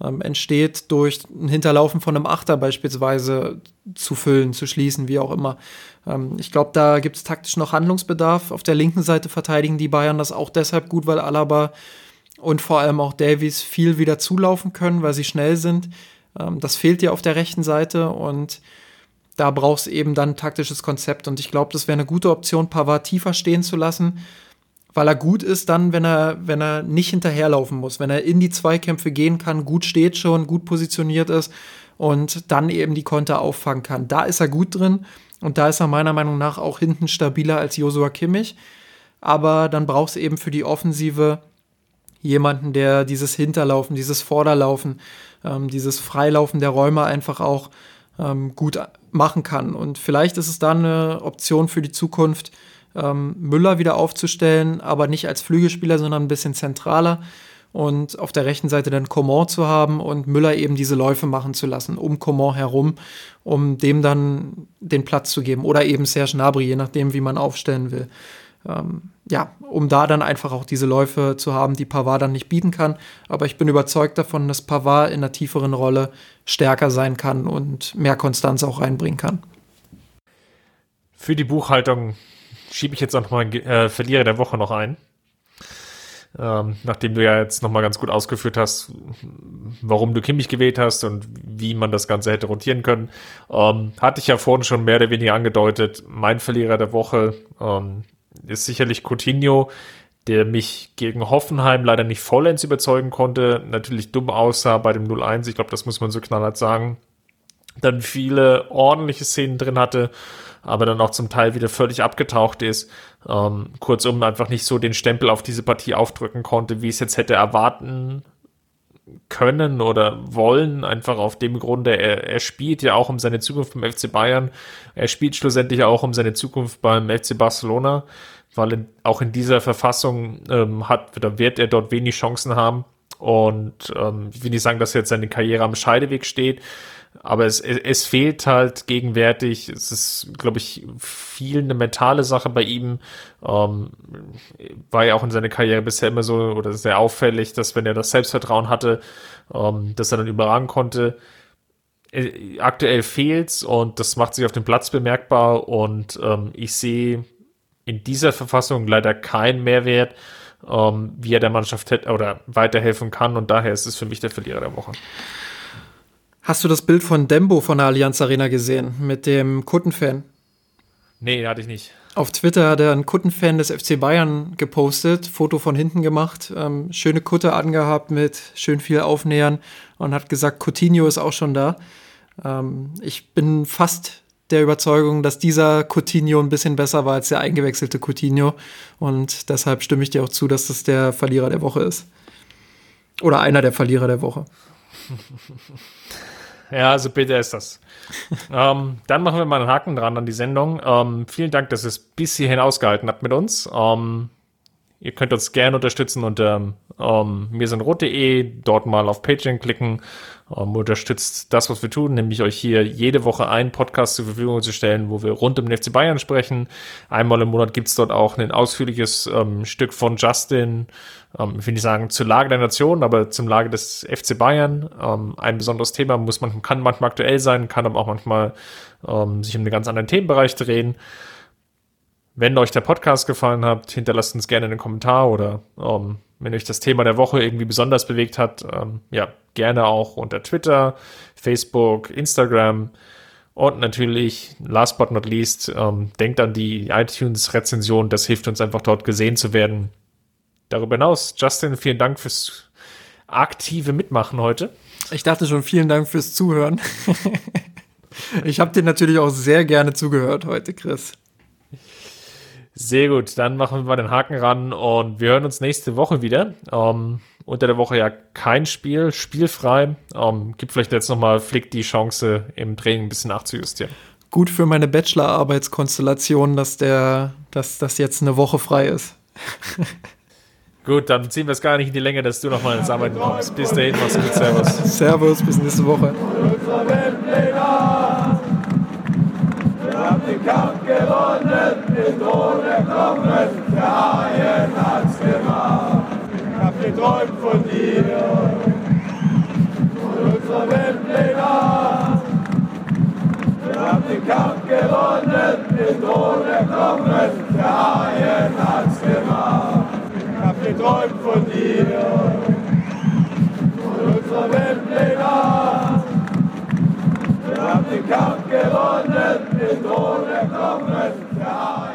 Speaker 2: ähm, entsteht, durch ein Hinterlaufen von einem Achter beispielsweise zu füllen, zu schließen, wie auch immer. Ähm, ich glaube, da gibt es taktisch noch Handlungsbedarf. Auf der linken Seite verteidigen die Bayern das auch deshalb gut, weil Alaba und vor allem auch Davies viel wieder zulaufen können, weil sie schnell sind. Ähm, das fehlt dir auf der rechten Seite und da brauchst eben dann ein taktisches Konzept. Und ich glaube, das wäre eine gute Option, Pavard tiefer stehen zu lassen, weil er gut ist dann, wenn er, wenn er nicht hinterherlaufen muss, wenn er in die Zweikämpfe gehen kann, gut steht schon, gut positioniert ist und dann eben die Konter auffangen kann. Da ist er gut drin und da ist er meiner Meinung nach auch hinten stabiler als Josua Kimmich. Aber dann brauchst du eben für die Offensive jemanden, der dieses Hinterlaufen, dieses Vorderlaufen, ähm, dieses Freilaufen der Räume einfach auch ähm, gut machen kann. Und vielleicht ist es dann eine Option für die Zukunft, ähm, Müller wieder aufzustellen, aber nicht als Flügelspieler, sondern ein bisschen zentraler und auf der rechten Seite dann Coman zu haben und Müller eben diese Läufe machen zu lassen, um Coman herum, um dem dann den Platz zu geben oder eben Serge Gnabry, je nachdem, wie man aufstellen will ähm, ja, um da dann einfach auch diese Läufe zu haben, die Pavard dann nicht bieten kann. Aber ich bin überzeugt davon, dass Pavard in einer tieferen Rolle stärker sein kann und mehr Konstanz auch reinbringen kann.
Speaker 1: Für die Buchhaltung schiebe ich jetzt auch noch mal äh, Verlierer der Woche noch ein. Ähm, nachdem du ja jetzt nochmal ganz gut ausgeführt hast, warum du Kimmich gewählt hast und wie man das Ganze hätte rotieren können, ähm, hatte ich ja vorhin schon mehr oder weniger angedeutet. Mein Verlierer der Woche ähm, ist sicherlich Coutinho, der mich gegen Hoffenheim leider nicht vollends überzeugen konnte. Natürlich dumm aussah bei dem 0-1. Ich glaube, das muss man so knallhart sagen. Dann viele ordentliche Szenen drin hatte, aber dann auch zum Teil wieder völlig abgetaucht ist. Ähm, kurzum, einfach nicht so den Stempel auf diese Partie aufdrücken konnte, wie es jetzt hätte erwarten können oder wollen, einfach auf dem Grunde, er, er spielt ja auch um seine Zukunft beim FC Bayern, er spielt schlussendlich auch um seine Zukunft beim FC Barcelona, weil in, auch in dieser Verfassung ähm, hat oder wird er dort wenig Chancen haben. Und ähm, ich will nicht sagen, dass jetzt seine Karriere am Scheideweg steht, aber es, es fehlt halt gegenwärtig, es ist, glaube ich, viel eine mentale Sache bei ihm. Ähm, war ja auch in seiner Karriere bisher immer so oder sehr auffällig, dass wenn er das Selbstvertrauen hatte, ähm, dass er dann überragen konnte. Äh, aktuell fehlt's und das macht sich auf dem Platz bemerkbar und ähm, ich sehe in dieser Verfassung leider keinen Mehrwert, ähm, wie er der Mannschaft hätte oder weiterhelfen kann und daher ist es für mich der Verlierer der Woche.
Speaker 2: Hast du das Bild von Dembo von der Allianz Arena gesehen mit dem Kuttenfan?
Speaker 1: Nee, hatte ich nicht.
Speaker 2: Auf Twitter hat er einen Kuttenfan des FC Bayern gepostet, Foto von hinten gemacht, ähm, schöne Kutte angehabt mit schön viel Aufnähern und hat gesagt, Coutinho ist auch schon da. Ähm, ich bin fast der Überzeugung, dass dieser Coutinho ein bisschen besser war als der eingewechselte Coutinho und deshalb stimme ich dir auch zu, dass das der Verlierer der Woche ist. Oder einer der Verlierer der Woche. [LAUGHS]
Speaker 1: Ja, also bitte ist das. [LAUGHS] ähm, dann machen wir mal einen Haken dran an die Sendung. Ähm, vielen Dank, dass ihr es bis hierhin ausgehalten habt mit uns. Ähm, ihr könnt uns gerne unterstützen unter ähm, mirsinrot.de, dort mal auf Patreon klicken ähm, unterstützt das, was wir tun, nämlich euch hier jede Woche einen Podcast zur Verfügung zu stellen, wo wir rund um den FC Bayern sprechen. Einmal im Monat gibt's dort auch ein ausführliches ähm, Stück von Justin, ähm, ich will nicht sagen zur Lage der Nation, aber zum Lage des FC Bayern. Ähm, ein besonderes Thema muss man, kann manchmal aktuell sein, kann aber auch manchmal ähm, sich um einen ganz anderen Themenbereich drehen. Wenn euch der Podcast gefallen hat, hinterlasst uns gerne einen Kommentar oder ähm, wenn euch das Thema der Woche irgendwie besonders bewegt hat, ähm, ja, gerne auch unter Twitter, Facebook, Instagram und natürlich, last but not least, ähm, denkt an die iTunes-Rezension, das hilft uns einfach dort gesehen zu werden. Darüber hinaus, Justin, vielen Dank fürs aktive Mitmachen heute.
Speaker 2: Ich dachte schon, vielen Dank fürs Zuhören. [LAUGHS] ich habe dir natürlich auch sehr gerne zugehört heute, Chris.
Speaker 1: Sehr gut, dann machen wir mal den Haken ran und wir hören uns nächste Woche wieder. Ähm, unter der Woche ja kein Spiel, spielfrei. Ähm, gibt vielleicht jetzt nochmal Flick die Chance, im Training ein bisschen nachzujustieren.
Speaker 2: Gut für meine Bachelor-Arbeitskonstellation, dass der, dass das jetzt eine Woche frei ist. [LAUGHS]
Speaker 1: gut, dann ziehen wir es gar nicht in die Länge, dass du nochmal ins Arbeiten kommst. Bis dahin, mach's gut, Servus.
Speaker 2: Servus, bis nächste Woche.
Speaker 4: kommen, nicht ohne Kommen, der Haien gemacht. Ich hab geträumt von dir und unserer Welt legal. Wir haben den Kampf gewonnen, nicht ohne Kommen, der Haien gemacht. Ich hab geträumt von dir
Speaker 2: und unserer Welt legal. Wir haben den Kampf gewonnen, mit ohne Kommen. Ja.